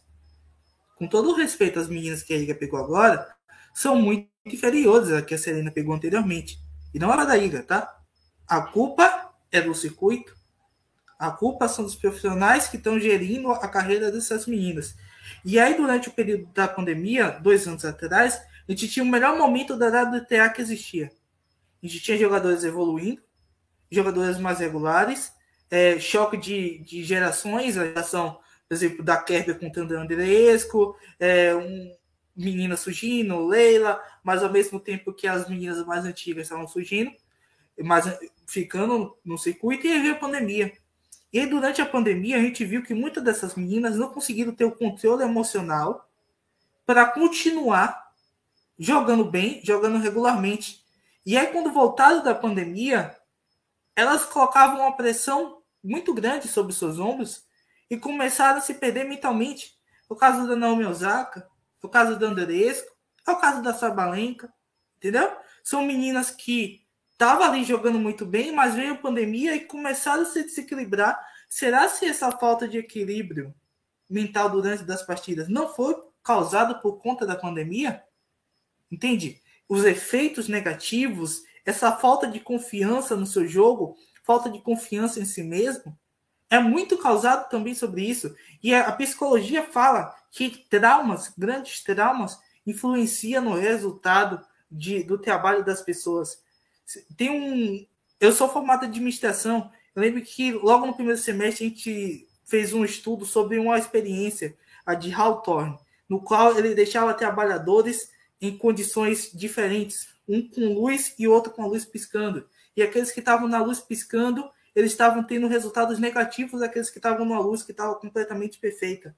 Speaker 3: Com todo o respeito às meninas que a Iga pegou agora, são muito inferiores à que a Serena pegou anteriormente. E não era da Iga, tá? A culpa é do circuito. A culpa são dos profissionais que estão gerindo a carreira dessas meninas. E aí, durante o período da pandemia, dois anos atrás, a gente tinha o melhor momento da WTA que existia. A gente tinha jogadores evoluindo, jogadores mais regulares, é, choque de, de gerações, a geração, por exemplo, da Kerber com o Tandro Andresco, é, um, menina surgindo, Leila, mas ao mesmo tempo que as meninas mais antigas estavam surgindo, mas ficando no circuito, e veio a pandemia. E aí, durante a pandemia, a gente viu que muitas dessas meninas não conseguiram ter o controle emocional para continuar jogando bem, jogando regularmente. E aí, quando voltaram da pandemia, elas colocavam uma pressão muito grande sobre seus ombros e começaram a se perder mentalmente. No caso da Naomi Osaka, o caso do Andresco, é o caso da Sabalenka, entendeu? São meninas que estavam ali jogando muito bem, mas veio a pandemia e começaram a se desequilibrar. Será se essa falta de equilíbrio mental durante das partidas não foi causada por conta da pandemia? Entende? Os efeitos negativos, essa falta de confiança no seu jogo, falta de confiança em si mesmo, é muito causado também sobre isso. E a, psicologia fala que traumas, grandes traumas, influenciam no resultado de, do trabalho das pessoas. Tem um. Eu sou formado em administração. Eu lembro que logo no primeiro semestre a gente fez um estudo sobre uma experiência, a de Hawthorne, no qual ele deixava trabalhadores em condições diferentes, um com luz e outro com a luz piscando. E aqueles que estavam na luz piscando eles estavam tendo resultados negativos daqueles que estavam numa luz que estava completamente perfeita.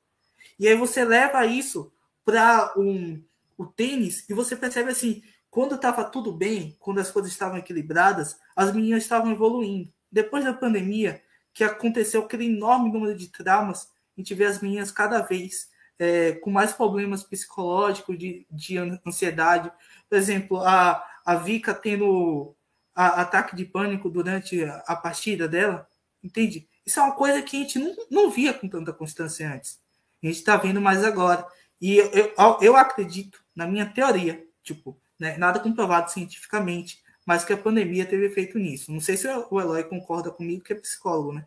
Speaker 3: E aí você leva isso para um, o tênis e você percebe assim, quando estava tudo bem, quando as coisas estavam equilibradas, as meninas estavam evoluindo. Depois da pandemia, que aconteceu aquele enorme número de traumas, a gente vê as meninas cada vez é, com mais problemas psicológicos, de, de ansiedade. Por exemplo, a, a Vika tendo a, ataque de pânico durante a, a, partida dela, entende? Isso é uma coisa que a gente não, não via com tanta constância antes. A gente está vendo mais agora. E eu, eu, eu acredito, na minha teoria, tipo, né, nada comprovado cientificamente, mas que a pandemia teve efeito nisso. Não sei se o Eloy concorda comigo, que é psicólogo, né?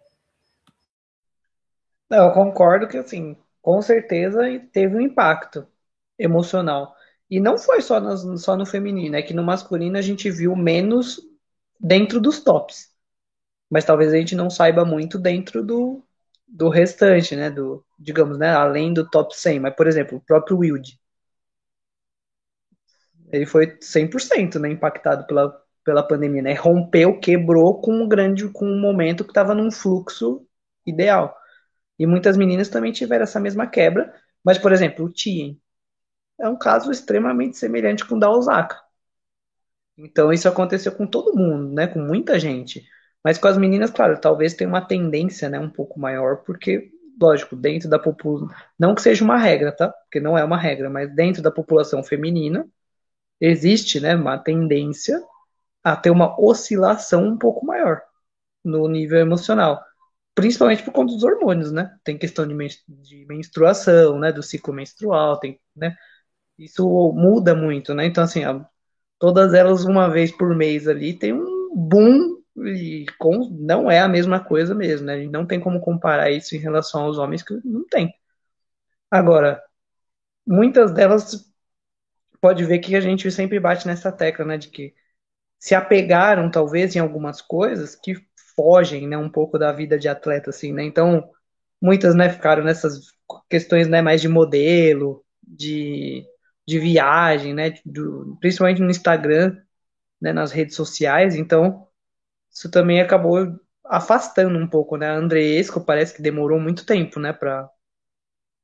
Speaker 2: Não, eu concordo que, assim, com certeza teve um impacto emocional. E não foi só no, só no feminino, é que no masculino a gente viu menos dentro dos tops. Mas talvez a gente não saiba muito dentro do, do restante, né? Do, digamos, né? Além do top 100. Mas, por exemplo, o próprio Wild. Ele foi 100% né, impactado pela, pela pandemia, né? Rompeu, quebrou com um grande, com um momento que estava num fluxo ideal. E muitas meninas também tiveram essa mesma quebra, mas por exemplo, o Tien é um caso extremamente semelhante com o da Osaka. Então isso aconteceu com todo mundo, né? Com muita gente. Mas com as meninas, claro, talvez tenha uma tendência, né, um pouco maior, porque lógico, dentro da população, não que seja uma regra, tá? Porque não é uma regra, mas dentro da população feminina existe, né, uma tendência a ter uma oscilação um pouco maior no nível emocional, principalmente por conta dos hormônios, né? Tem questão de, de menstruação, né, do ciclo menstrual, tem, né? Isso muda muito, né? Então assim, a, todas elas uma vez por mês ali tem um boom e com, não é a mesma coisa mesmo, né? Não tem como comparar isso em relação aos homens que não tem. Agora, muitas delas pode ver que a gente sempre bate nessa tecla, né, de que se apegaram talvez em algumas coisas que fogem, né, um pouco da vida de atleta assim, né? Então, muitas, né, ficaram nessas questões, né, mais de modelo, de, de viagem, né, do, principalmente no Instagram, né, nas redes sociais. Então, isso também acabou afastando um pouco, né? A Andreesco parece que demorou muito tempo, né, para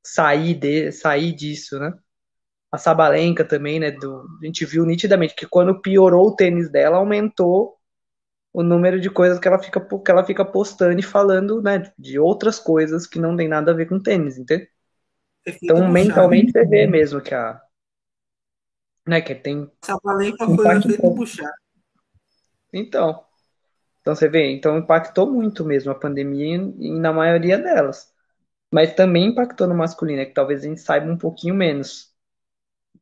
Speaker 2: sair de sair disso, né? A Sabalenka também, né? Do, a gente viu nitidamente que quando piorou o tênis dela, aumentou o número de coisas que ela fica, que ela fica postando e falando, né? De outras coisas que não tem nada a ver com tênis, entende? Então, mentalmente, você vê mesmo que a. Né, que tem.
Speaker 3: Sabalenka foi o efeito puxar.
Speaker 2: Então. Então você vê, então impactou muito mesmo a pandemia na maioria delas. Mas também impactou no masculino, é que talvez a gente saiba um pouquinho menos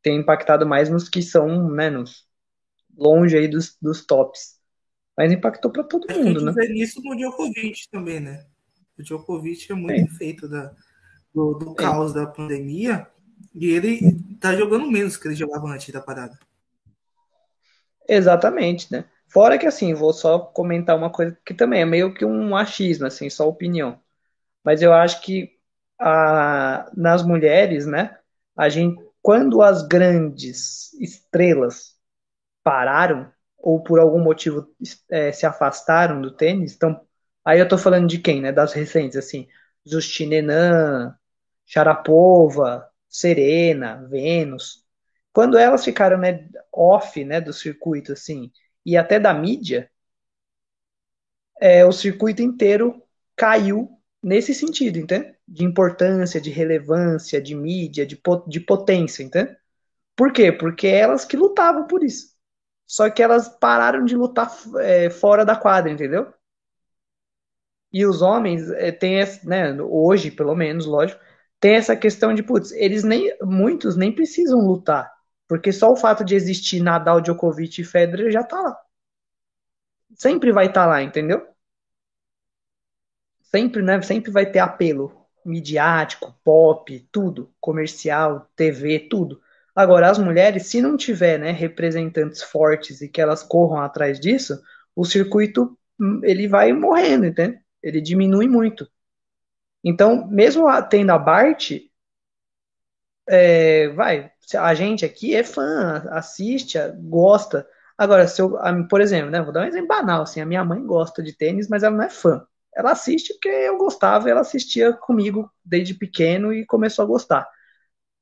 Speaker 2: tem impactado mais nos que são menos longe aí dos, dos tops. Mas impactou para todo
Speaker 3: Acho
Speaker 2: mundo,
Speaker 3: né?
Speaker 2: vê
Speaker 3: isso no Djokovic também, né? O Djokovic é muito feito da, do, do caos da pandemia e ele tá jogando menos que ele jogava antes da parada.
Speaker 2: Exatamente, né? Fora que assim, vou só comentar uma coisa que também é meio que um achismo, assim, só opinião. Mas eu acho que a, nas mulheres, né, a gente quando as grandes estrelas pararam, ou por algum motivo é, se afastaram do tênis, então, aí eu tô falando de quem, né? Das recentes, assim, Justinenan, Sharapova, Serena, Vênus. Quando elas ficaram né, off né, do circuito, assim, e até da mídia, é, o circuito inteiro caiu nesse sentido, entende? de importância, de relevância, de mídia, de, de potência, entende? Por quê? Porque elas que lutavam por isso. Só que elas pararam de lutar é, fora da quadra, entendeu? E os homens é, têm, né, hoje, pelo menos, lógico, tem essa questão de, putz, eles nem, muitos nem precisam lutar. Porque só o fato de existir Nadal, Djokovic e Federer já tá lá. Sempre vai estar tá lá, entendeu? Sempre, né, sempre vai ter apelo midiático, pop, tudo, comercial, TV, tudo. Agora, as mulheres, se não tiver né, representantes fortes e que elas corram atrás disso, o circuito hum, ele vai morrendo, entende? Ele diminui muito. Então, mesmo tendo a Bart, é, vai, a gente aqui é fã, assiste, gosta. Agora, se eu, por exemplo, né, vou dar um exemplo banal, assim, a minha mãe gosta de tênis, mas ela não é fã ela assiste porque eu gostava, ela assistia comigo desde pequeno e começou a gostar.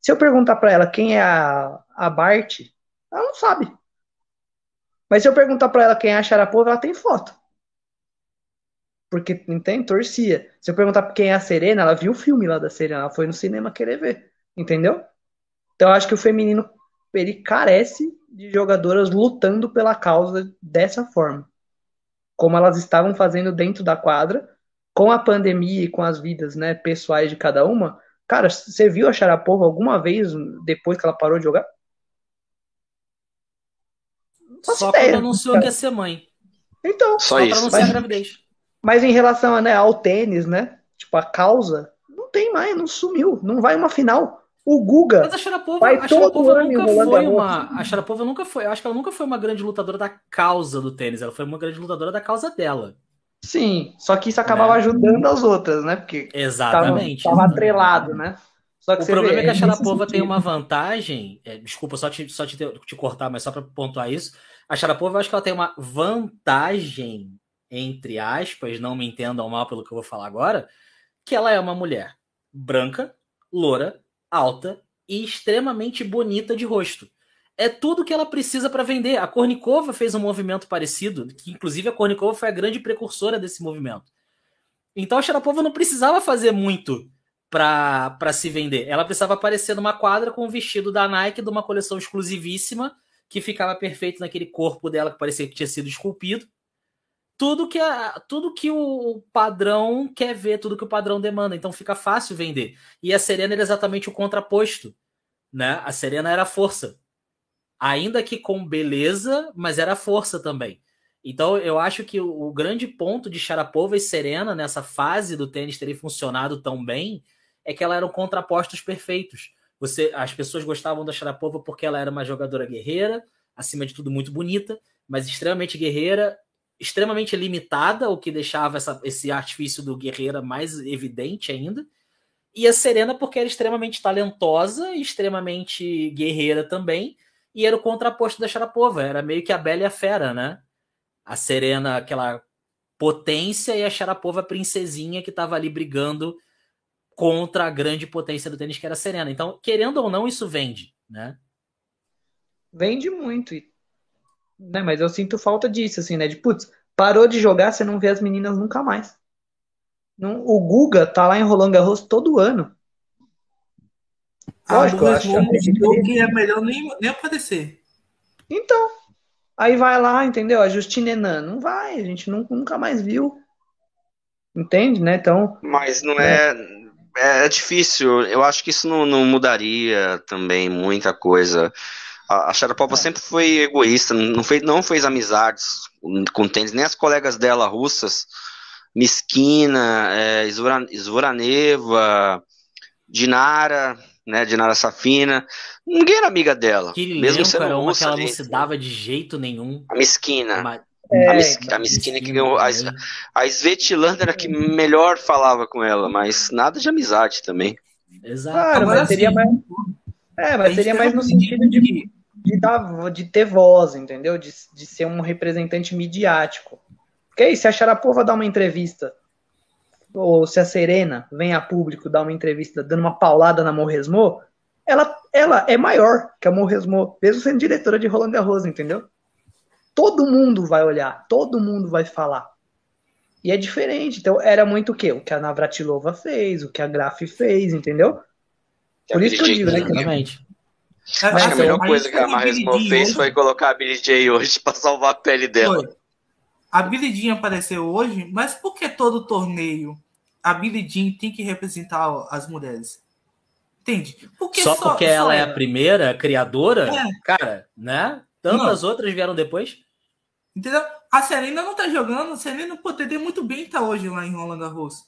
Speaker 2: Se eu perguntar para ela quem é a, a Bart, ela não sabe. Mas se eu perguntar para ela quem é a Sharapova, ela tem foto. Porque tem torcia. Se eu perguntar quem é a Serena, ela viu o filme lá da Serena, ela foi no cinema querer ver. Entendeu? Então eu acho que o feminino ele carece de jogadoras lutando pela causa dessa forma como elas estavam fazendo dentro da quadra, com a pandemia e com as vidas né, pessoais de cada uma. Cara, você viu a Sharapova alguma vez depois que ela parou de jogar? faço
Speaker 4: Só
Speaker 2: ideia.
Speaker 4: quando anunciou que ia ser mãe.
Speaker 2: Então,
Speaker 1: Só
Speaker 4: Só pra
Speaker 1: isso.
Speaker 4: anunciar a
Speaker 2: Mas-
Speaker 4: gravidez.
Speaker 2: mas em relação né, ao tênis, né? Tipo, a causa, não tem mais, não sumiu, não vai uma final. O Guga,
Speaker 4: Mas a Sharapova,
Speaker 2: Vai
Speaker 4: a Sharapova nunca foi
Speaker 2: Garros.
Speaker 4: uma. A Sharapova nunca foi. Eu acho que ela nunca foi uma grande lutadora da causa do tênis. Ela foi uma grande lutadora da causa dela.
Speaker 2: sim, só que isso acabava
Speaker 4: Né?
Speaker 2: ajudando as outras, né? Porque tava,
Speaker 4: Exatamente.
Speaker 2: tava atrelado, né? Só que
Speaker 4: O
Speaker 2: você
Speaker 4: problema
Speaker 2: vê,
Speaker 4: é que a
Speaker 2: nesse
Speaker 4: Sharapova tem uma vantagem. é, desculpa só, te, só te, te cortar, mas só para pontuar isso. A Sharapova, eu acho que ela tem uma vantagem, entre aspas, não me entendam mal pelo que eu vou falar agora, que ela é uma mulher branca, loura, alta e extremamente bonita de rosto. É tudo que ela precisa para vender. A Kornikova fez um movimento parecido, que inclusive a Kornikova foi a grande precursora desse movimento. Então a Sharapova não precisava fazer muito para se vender. Ela precisava aparecer numa quadra com um vestido da Nike de uma coleção exclusivíssima que ficava perfeito naquele corpo dela que parecia que tinha sido esculpido. Tudo que, a, tudo que o padrão quer ver, tudo que o padrão demanda. Então fica fácil vender. E a Serena era exatamente o contraposto. Né? A Serena era força. Ainda que com beleza, mas era força também. Então eu acho que o, o grande ponto de Sharapova e Serena nessa fase do tênis terem funcionado tão bem é que ela eram contrapostos perfeitos. Você, as pessoas gostavam da Sharapova porque ela era uma jogadora guerreira, acima de tudo muito bonita, mas extremamente guerreira, extremamente limitada, o que deixava essa, esse artifício do guerreira mais evidente ainda. E a Serena porque era extremamente talentosa extremamente guerreira também, e era o contraposto da Sharapova, era meio que a bela e a fera, né? A Serena, aquela potência, e a Sharapova, princesinha que estava ali brigando contra a grande potência do tênis, que era a Serena. Então, querendo ou não, isso vende, né?
Speaker 2: Vende muito. e- Né? Mas eu sinto falta disso, assim, né? De, putz, parou de jogar, você não vê as meninas nunca mais. Não, o Guga tá lá em Roland Garros todo ano.
Speaker 3: A
Speaker 2: Lógico, eu acho que-
Speaker 3: que é melhor nem, nem aparecer.
Speaker 2: Então, aí vai lá, entendeu? A Justine Henin, não vai, a gente nunca, nunca mais viu. Entende, né? Então,
Speaker 1: Mas não é. É difícil. Eu acho que isso não, não mudaria também muita coisa. A, a Sharapova sempre foi egoísta, não fez, não fez amizades com tênis, nem as colegas dela russas, Miskina, é, Zvora- Zvoraneva, Dinara, né, Dinara Safina, ninguém era amiga dela. mesmo
Speaker 4: Kirilenko
Speaker 1: sendo
Speaker 4: era uma
Speaker 1: russa
Speaker 4: que ela
Speaker 1: ali.
Speaker 4: não se dava de jeito nenhum.
Speaker 1: A Miskina.
Speaker 4: Mas-
Speaker 2: é,
Speaker 1: A, Mis, a Miskina que ganhou. A, a Svetlana era que melhor falava com ela, mas nada de amizade também.
Speaker 4: Exato.
Speaker 2: Claro,
Speaker 3: Agora
Speaker 2: mas seria
Speaker 3: sim,
Speaker 2: mais. É, mas seria mais no sentido de, de, dar, de ter voz, entendeu? De, de ser um representante midiático. Porque aí, se a Sharapova dá uma entrevista, ou se a Serena vem a público dar uma entrevista dando uma paulada na Morresmo, ela, ela é maior que a Morresmo, mesmo sendo diretora de Roland Garros, entendeu? Todo mundo vai olhar, todo mundo vai falar. E é diferente. Então, era muito o quê? O que a Navratilova fez, o que a Graf fez, entendeu? Por isso que eu digo, né?
Speaker 4: Exatamente.
Speaker 1: Acho que a melhor coisa que a
Speaker 3: Jean
Speaker 1: fez
Speaker 3: hoje.
Speaker 1: foi colocar a Billie J hoje pra salvar a pele dela.
Speaker 3: Foi. A Billie Jean apareceu hoje, mas por que todo torneio a Billie Jean tem que representar as mulheres? Entende? Porque
Speaker 4: Só porque
Speaker 3: só
Speaker 4: ela é a primeira a criadora,
Speaker 3: É.
Speaker 4: cara, né? Tantas outras vieram depois.
Speaker 3: Entendeu? A Serena não tá jogando, a Serena poderia muito bem estar hoje lá em Roland Garros.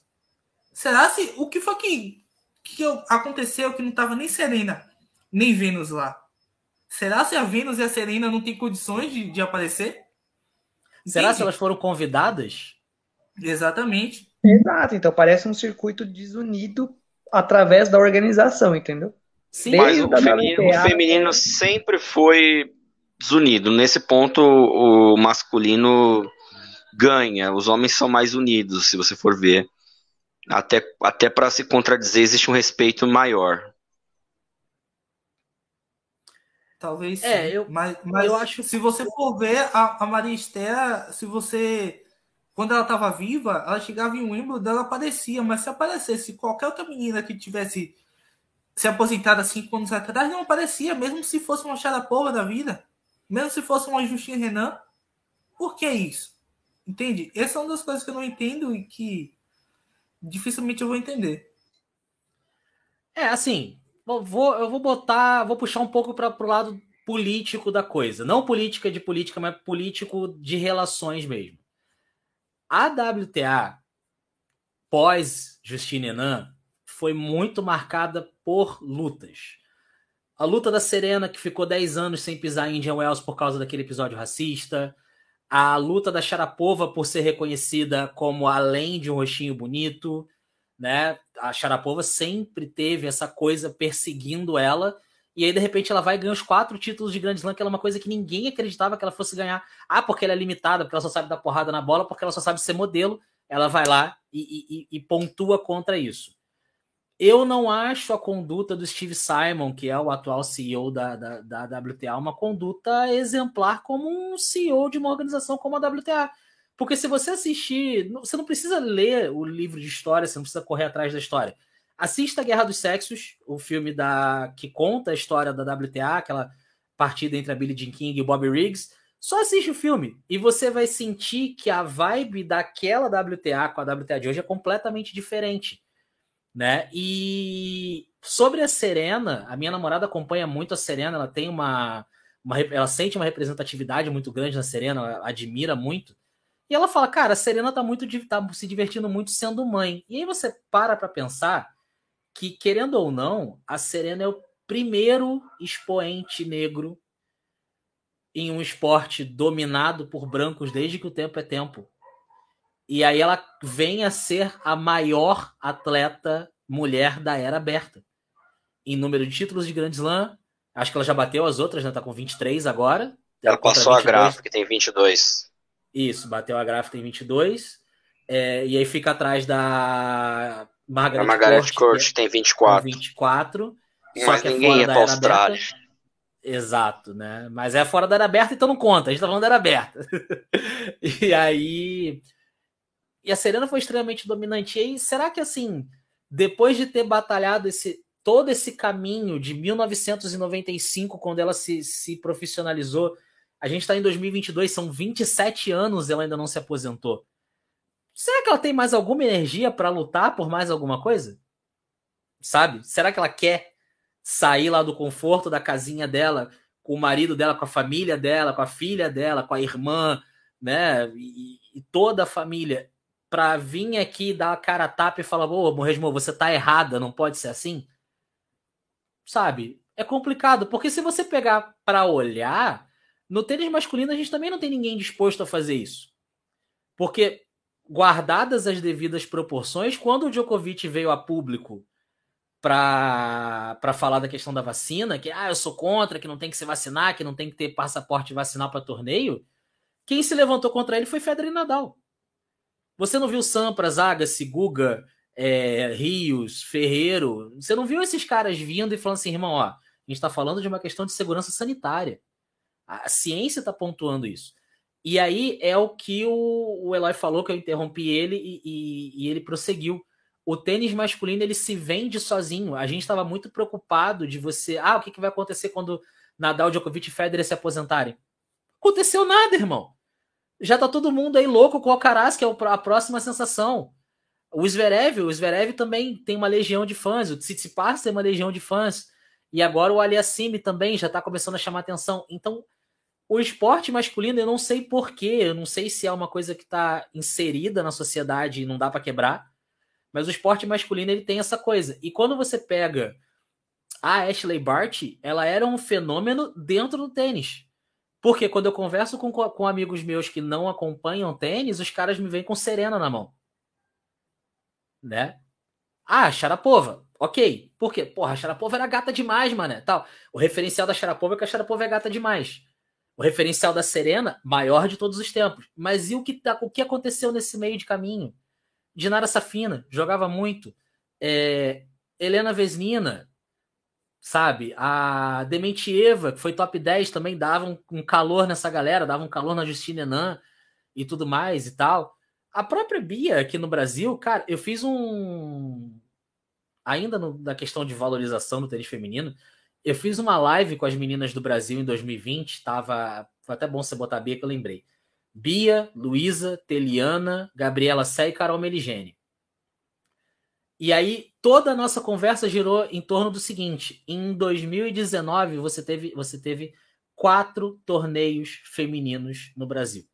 Speaker 3: Será se o que foi que, que aconteceu que não tava nem Serena, nem Vênus lá? Será se a Vênus e a Serena não têm condições de, de aparecer?
Speaker 4: Será
Speaker 3: Entende?
Speaker 4: se elas foram convidadas?
Speaker 3: Exatamente.
Speaker 2: Exato, então parece um circuito desunido através da organização, entendeu?
Speaker 4: Sim,
Speaker 1: Mas o
Speaker 2: Desde
Speaker 1: feminino, o feminino sempre foi desunido. Nesse ponto, o masculino ganha. Os homens são mais unidos, se você for ver. Até, até para se contradizer, existe um respeito maior.
Speaker 3: Talvez sim.
Speaker 4: É, eu-
Speaker 3: mas, mas
Speaker 4: eu acho-
Speaker 3: se você for ver a, a Maria Esther, se você. Quando ela estava viva, ela chegava em Wimbledon, ela aparecia, mas se aparecesse qualquer outra menina que tivesse se aposentado há cinco anos atrás, não aparecia, mesmo se fosse uma Sharapova da vida, mesmo se fosse uma Justine Renan. Por que isso? Entende? Essa é uma das coisas que eu não entendo e que dificilmente eu vou entender.
Speaker 4: É, assim, eu vou, eu vou botar, vou puxar um pouco para pro lado político da coisa. Não política de política, mas político de relações mesmo. A WTA, pós Justine Enan, foi muito marcada por lutas. A luta da Serena, que ficou 10 anos sem pisar em Indian Wells por causa daquele episódio racista. A luta da Sharapova por ser reconhecida como além de um rostinho bonito. Né? A Sharapova sempre teve essa coisa perseguindo ela e aí, de repente, ela vai ganhar os quatro títulos de Grand Slam, que é uma coisa que ninguém acreditava que ela fosse ganhar. Ah, porque ela é limitada, porque ela só sabe dar porrada na bola, porque ela só sabe ser modelo. Ela vai lá e, e, e pontua contra isso. Eu não acho a conduta do Steve Simon, que é o atual CEO da, da, da WTA, uma conduta exemplar como um CEO de uma organização como a WTA. Porque se você assistir, você não precisa ler o livro de história, você não precisa correr atrás da história. Assista Guerra dos Sexos, o filme da que conta a história da WTA, aquela partida entre a Billie Jean King e o Bobby Riggs. Só assiste o filme e você vai sentir que a vibe daquela WTA com a WTA de hoje é completamente diferente, né? E sobre a Serena, a minha namorada acompanha muito a Serena, ela tem uma, uma ela sente uma representatividade muito grande na Serena, ela admira muito. E ela fala, cara, a Serena tá muito tá se divertindo muito sendo mãe. E aí você para para pensar que, querendo ou não, a Serena é o primeiro expoente negro em um esporte dominado por brancos desde que o tempo é tempo. E aí ela vem a ser a maior atleta mulher da era aberta. Em número de títulos de Grand Slam, acho que ela já bateu as outras, né? Tá com 23 agora.
Speaker 1: Ela passou a gráfica, que tem 22.
Speaker 4: Isso, bateu a gráfica, tem 22. É, e aí fica atrás da
Speaker 1: Margaret, a Margaret Court, Court tem 24.
Speaker 4: 24.
Speaker 1: Mas é ninguém ia pra Austrália.
Speaker 4: Exato, né? Mas é fora da era aberta, então não conta. A gente tá falando da era aberta. [laughs] e aí. E a Serena foi extremamente dominante. E aí, será que assim, depois de ter batalhado esse todo esse caminho de 1995, quando ela se, se profissionalizou, a gente está em 2022, são 27 anos ela ainda não se aposentou. Será que ela tem mais alguma energia para lutar por mais alguma coisa? Sabe? Será que ela quer sair lá do conforto da casinha dela, com o marido dela, com a família dela, com a filha dela, com a irmã, né? E, e toda a família, para vir aqui dar a cara a tapa e falar: Ô, Morresmo, você tá errada, não pode ser assim? Sabe? É complicado, porque se você pegar para olhar, no tênis masculino a gente também não tem ninguém disposto a fazer isso. Porque guardadas as devidas proporções, quando o Djokovic veio a público para falar da questão da vacina, que ah, eu sou contra, que não tem que se vacinar, que não tem que ter passaporte vacinal para torneio, quem se levantou contra ele foi Federer Nadal. Você não viu Sampras, Agassi, Guga, é, Rios, Ferreiro? Você não viu esses caras vindo e falando assim, irmão, ó, a gente está falando de uma questão de segurança sanitária. A ciência está pontuando isso. E aí é o que o, o Eloy falou, que eu interrompi ele e, e, e ele prosseguiu. O tênis masculino ele se vende sozinho. A gente estava muito preocupado de você. Ah, o que, que vai acontecer quando Nadal, Djokovic e Federer se aposentarem? Aconteceu nada, irmão. Já tá todo mundo aí louco com o Alcaraz, que é a próxima sensação. O Zverev, o Zverev também tem uma legião de fãs. O Tsitsipas tem uma legião de fãs. E agora o Aliassime também já está começando a chamar atenção. Então, o esporte masculino, eu não sei porquê, eu não sei se é uma coisa que está inserida na sociedade e não dá para quebrar, mas o esporte masculino ele tem essa coisa. E quando você pega a Ashley Bart, ela era um fenômeno dentro do tênis. Porque quando eu converso com, com amigos meus que não acompanham tênis, os caras me vêm com Serena na mão. Né? Ah, Sharapova. Ok. Por quê? Porra, a era gata demais, mano. Tal. O referencial da Sharapova é que a Sharapova é gata demais. O referencial da Serena, maior de todos os tempos. Mas e o que, tá, o que aconteceu nesse meio de caminho? Dinara Safina, jogava muito. É, Helena Vesnina, sabe? A Dementieva, que foi top 10, também dava um, calor nessa galera, dava um calor na Justina Enan e tudo mais e tal. A própria Bia aqui no Brasil, cara, eu fiz um. Ainda no, na questão de valorização do tênis feminino, eu fiz uma live com as meninas do Brasil em 2020, tava. Foi até bom você botar a Bia que eu lembrei. Bia, Luísa, Teliana, Gabriela Sé e Carol Meligene. E aí toda a nossa conversa girou em torno do seguinte: em 2019 você teve, você teve quatro torneios femininos no Brasil.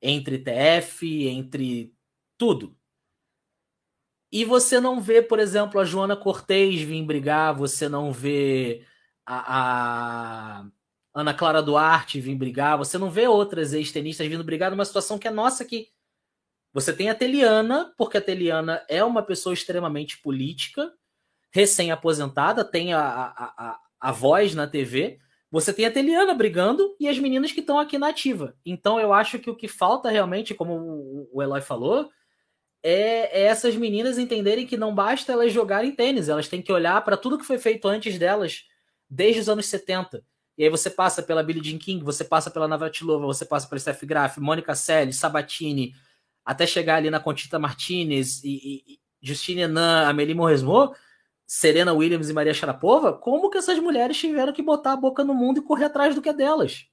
Speaker 4: Entre TF, entre tudo. E você não vê, por exemplo, a Joana Cortez vir brigar, você não vê a, a Ana Clara Duarte vir brigar, você não vê outras ex-tenistas vindo brigar numa situação que é nossa aqui. Você tem a Teliana, porque a Teliana é uma pessoa extremamente política, recém-aposentada, tem a, a, a, a voz na TV. Você tem a Teliana brigando e as meninas que estão aqui na ativa. Então eu acho que o que falta realmente, como o Eloy falou, é, é essas meninas entenderem que não basta elas jogarem tênis, elas têm que olhar para tudo que foi feito antes delas, desde os anos 70. E aí você passa pela Billie Jean King, você passa pela Navratilova, você passa pela Steph Graf, Mônica Selle, Sabatini, até chegar ali na Contita Martinez e, e Justine Henan, Amelie Mauresmo, Serena Williams e Maria Sharapova, como que essas mulheres tiveram que botar a boca no mundo e correr atrás do que é delas?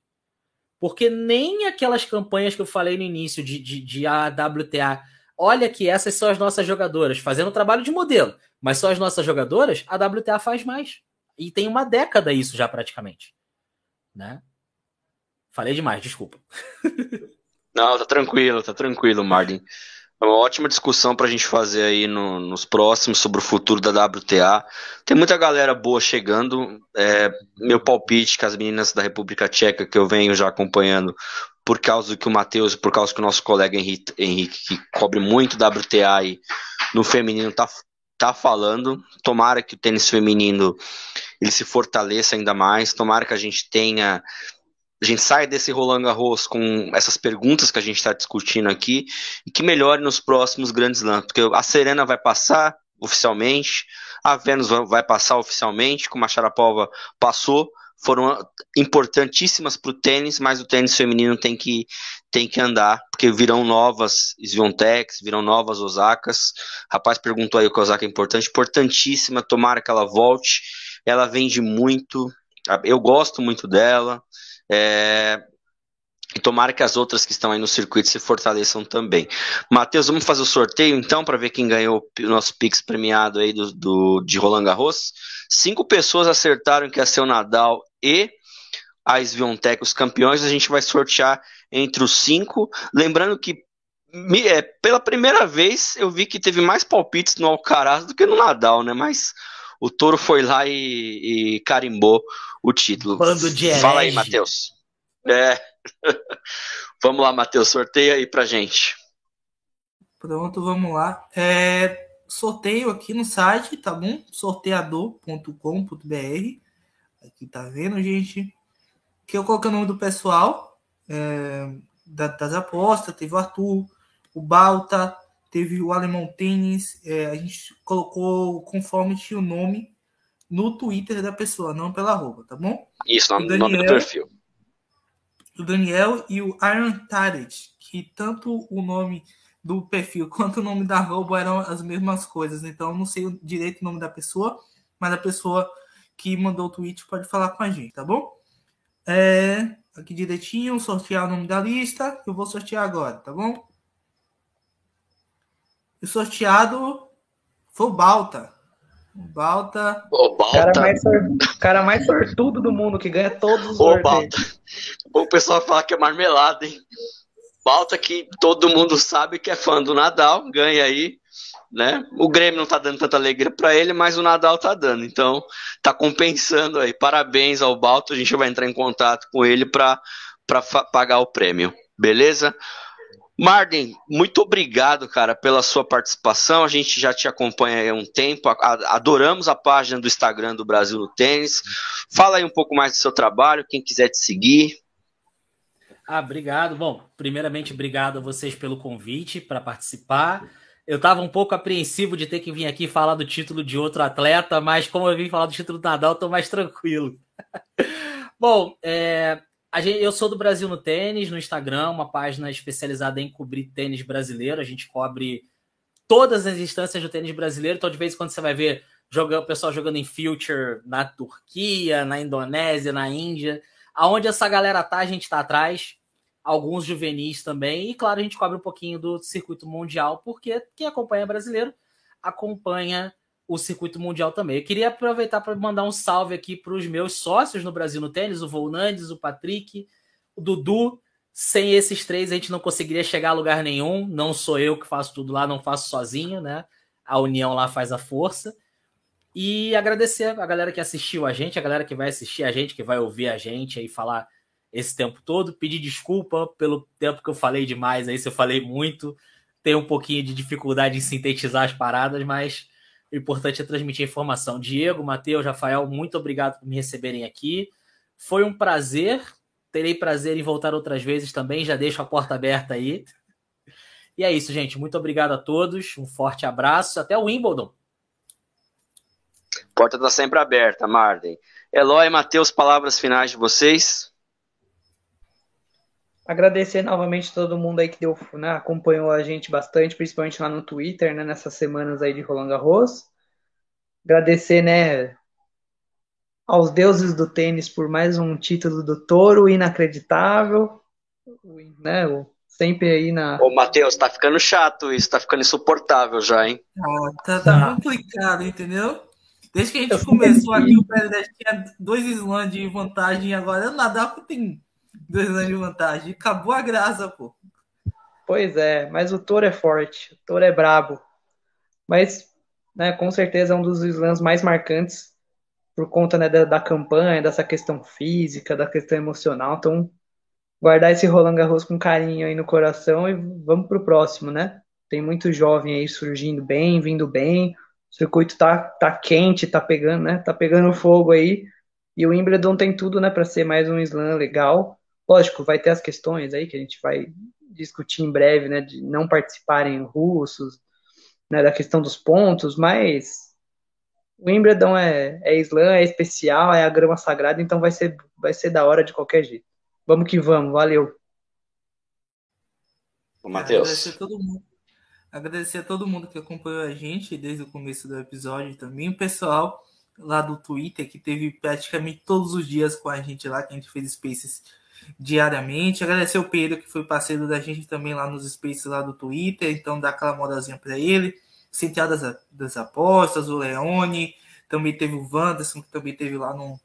Speaker 4: Porque nem aquelas campanhas que eu falei no início de, de, de AWTA, olha que essas são as nossas jogadoras, fazendo trabalho de modelo, mas são as nossas jogadoras, a WTA faz mais. E tem uma década isso já praticamente. Né? Falei demais, desculpa. [laughs]
Speaker 1: Não, tá tranquilo, tá tranquilo, Martin. É uma ótima discussão para a gente fazer aí no, nos próximos sobre o futuro da WTA. Tem muita galera boa chegando. É, meu palpite que as meninas da República Tcheca, que eu venho já acompanhando, por causa do que o Matheus, por causa que o nosso colega Henrique, Henrique que cobre muito WTA aí no feminino, tá, tá falando. Tomara que o tênis feminino ele se fortaleça ainda mais. Tomara que a gente tenha a gente saia desse Roland Garros com essas perguntas que a gente está discutindo aqui e que melhore nos próximos grandes lances, porque a Serena vai passar oficialmente, a Vênus vai passar oficialmente, como a Sharapova passou, foram importantíssimas para o tênis, mas o tênis feminino tem que, tem que andar, porque virão novas Sviontex, virão novas Osakas. Rapaz perguntou aí o que Osaka é importante, importantíssima, tomara que ela volte. Ela vende muito, eu gosto muito dela. É, e tomara que as outras que estão aí no circuito se fortaleçam também. Matheus, vamos fazer o sorteio então para ver quem ganhou o nosso Pix premiado aí do, do, de Roland Garros. Cinco pessoas acertaram que ia ser o Nadal e a Sviontech, os campeões. A gente vai sortear entre os cinco. Lembrando que é, pela primeira vez eu vi que teve mais palpites no Alcaraz do que no Nadal, né? Mas o Toro foi lá e, e carimbou o título.
Speaker 4: Bando de
Speaker 1: Fala aí, Matheus. É. [laughs] vamos lá, Matheus, sorteia aí pra gente.
Speaker 3: Pronto, vamos lá. É, sorteio aqui no site, tá bom? sorteador.com.br. Aqui tá vendo, gente? Que eu coloquei o nome do pessoal é, das apostas. Teve o Arthur, o Balta, teve o Alemão Tênis. É, a gente colocou conforme tinha o nome no Twitter da pessoa, não pela roupa, tá bom?
Speaker 1: Isso, no nome do perfil.
Speaker 3: O Daniel e o Iron Target, que tanto o nome do perfil quanto o nome da roupa eram as mesmas coisas. Então, não sei direito o nome da pessoa, mas a pessoa que mandou o tweet pode falar com a gente, tá bom? É, aqui direitinho, sortear o nome da lista. Eu vou sortear agora, tá bom? O sorteado foi o Balta. Balta.
Speaker 1: O Balta.
Speaker 2: Cara mais, cara mais sortudo do mundo, que ganha todos os
Speaker 1: Ô, Balta. O pessoal fala que é marmelada, hein? Balta que todo mundo sabe que é fã do Nadal, ganha aí, né? O Grêmio não tá dando tanta alegria para ele, mas o Nadal tá dando. Então, tá compensando aí. Parabéns ao Balta, a gente vai entrar em contato com ele para pagar o prêmio. Beleza? Marden, muito obrigado, cara, pela sua participação. A gente já te acompanha há um tempo, adoramos a página do Instagram do Brasil no Tênis. Fala aí um pouco mais do seu trabalho, quem quiser te seguir.
Speaker 4: Ah, obrigado. Bom, primeiramente, obrigado a vocês pelo convite para participar. Eu estava um pouco apreensivo de ter que vir aqui falar do título de outro atleta, mas como eu vim falar do título do Nadal, estou mais tranquilo. [laughs] Bom, é, Gente, eu sou do Brasil no Tênis, no Instagram, uma página especializada em cobrir tênis brasileiro. A gente cobre todas as instâncias do tênis brasileiro. Então, de vez em quando você vai ver jogando, o pessoal jogando em Future na Turquia, na Indonésia, na Índia. Aonde essa galera tá, a gente tá atrás. Alguns juvenis também. E, claro, a gente cobre um pouquinho do circuito mundial, porque quem acompanha brasileiro acompanha o circuito mundial também. Eu queria aproveitar para mandar um salve aqui para os meus sócios no Brasil no tênis, o Volnandes, o Patrick, o Dudu. Sem esses três a gente não conseguiria chegar a lugar nenhum. Não sou eu que faço tudo lá, não faço sozinho, né? A união lá faz a força. E agradecer a galera que assistiu a gente, a galera que vai assistir a gente, que vai ouvir a gente aí falar esse tempo todo. Pedir desculpa pelo tempo que eu falei demais aí, se eu falei muito. Tenho um pouquinho de dificuldade em sintetizar as paradas, mas o importante é transmitir informação. Diego, Matheus, Rafael, muito obrigado por me receberem aqui. Foi um prazer. Terei prazer em voltar outras vezes também. Já deixo a porta aberta aí. E é isso, gente. Muito obrigado a todos. Um forte abraço. Até o Wimbledon.
Speaker 1: Porta está sempre aberta, Marden. Eloy, Matheus, palavras finais de vocês.
Speaker 2: Agradecer novamente todo mundo aí que deu, né, acompanhou a gente bastante, principalmente lá no Twitter, né, nessas semanas aí de Roland Garros. Agradecer, né, aos deuses do tênis por mais um título do Toro inacreditável, né, sempre aí na.
Speaker 1: Ô, Matheus, tá ficando chato isso, tá ficando insuportável já, hein?
Speaker 3: Ah, tá, tá complicado, entendeu? Desde que a gente começou aqui, o Pérez tinha dois slams de vantagem, agora o Nadal tem dois slams de vantagem. Acabou a graça, pô.
Speaker 2: Pois é, mas o Toro é forte, o Toro é brabo. Mas, né, com certeza é um dos slams mais marcantes por conta né, da, da campanha, dessa questão física, da questão emocional. Então, guardar esse Roland Garros com carinho aí no coração e vamos pro próximo, né? Tem muito jovem aí surgindo bem, vindo bem. O circuito tá, tá quente, tá pegando, né? Tá pegando fogo aí. E o Wimbledon tem tudo, né, para ser mais um slam legal. Lógico, vai ter as questões aí que a gente vai discutir em breve, né, de não participarem russos, né, da questão dos pontos, mas o Wimbledon é, é slam, é especial, é a grama sagrada, então vai ser, vai ser da hora de qualquer jeito. Vamos que vamos, valeu.
Speaker 1: O Matheus.
Speaker 3: Agradecer todo mundo. Agradecer a todo mundo que acompanhou a gente desde o começo do episódio também. O pessoal lá do Twitter, que teve praticamente todos os dias com a gente lá, que a gente fez Spaces diariamente. Agradecer o Pedro, que foi parceiro da gente também lá nos Spaces lá do Twitter. Então, dá aquela moralzinha para ele. Central das, das Apostas, o Leone. Também teve o Wanderson, que também teve lá no,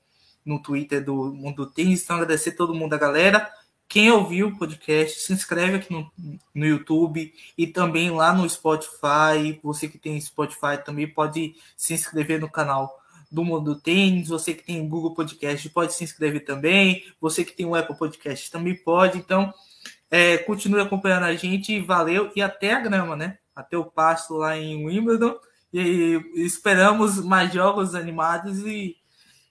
Speaker 3: no Twitter do Mundo do Tênis. Então, agradecer todo mundo, a galera. Quem ouviu o podcast, se inscreve aqui no, no YouTube e também lá no Spotify. Você que tem Spotify também pode se inscrever no canal do Mundo do Tênis. Você que tem Google Podcast pode se inscrever também. Você que tem o Apple Podcast também pode. Então, é, continue acompanhando a gente. Valeu e até a grama, né? Até o pasto lá em Wimbledon. E esperamos mais jogos animados e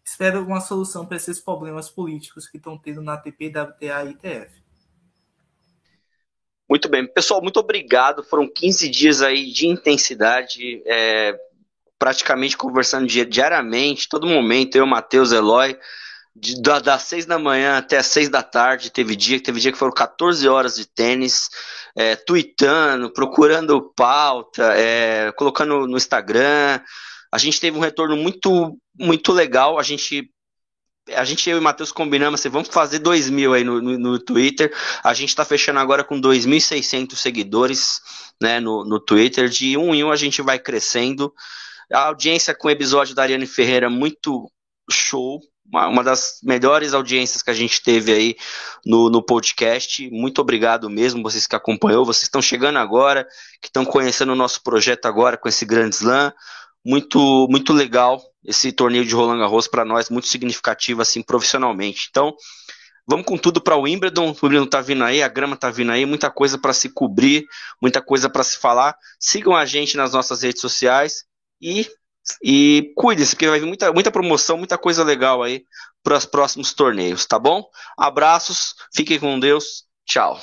Speaker 3: espero uma solução para esses problemas políticos que estão tendo na ATP, WTA e ITF.
Speaker 1: Muito bem. Pessoal, muito obrigado. Foram 15 dias aí de intensidade, é, praticamente conversando diariamente, todo momento, eu, Matheus, Eloy, de, da, das 6 da manhã até as 6 da tarde, teve dia, teve dia que foram 14 horas de tênis, é, tweetando, procurando pauta, é, colocando no Instagram, a gente teve um retorno muito, muito legal. A gente a gente, eu e o Matheus combinamos assim, vamos fazer 2 mil aí no, no, no, Twitter. A gente está fechando agora com 2.600 seguidores né, no, no Twitter. De um em um a gente vai crescendo. A audiência com o episódio da Ariane Ferreira muito show. Uma, uma das melhores audiências que a gente teve aí no, no podcast. Muito obrigado mesmo, vocês que acompanhou. Vocês estão chegando agora, que estão conhecendo o nosso projeto agora com esse grande slam muito muito legal esse torneio de Roland Garros para nós, muito significativo assim profissionalmente. Então, vamos com tudo para o Wimbledon. O Wimbledon tá vindo aí, a grama tá vindo aí, muita coisa para se cobrir, muita coisa para se falar. Sigam a gente nas nossas redes sociais e e cuide-se, porque vai vir muita, muita promoção, muita coisa legal aí para os próximos torneios, tá bom? Abraços, fiquem com Deus, tchau.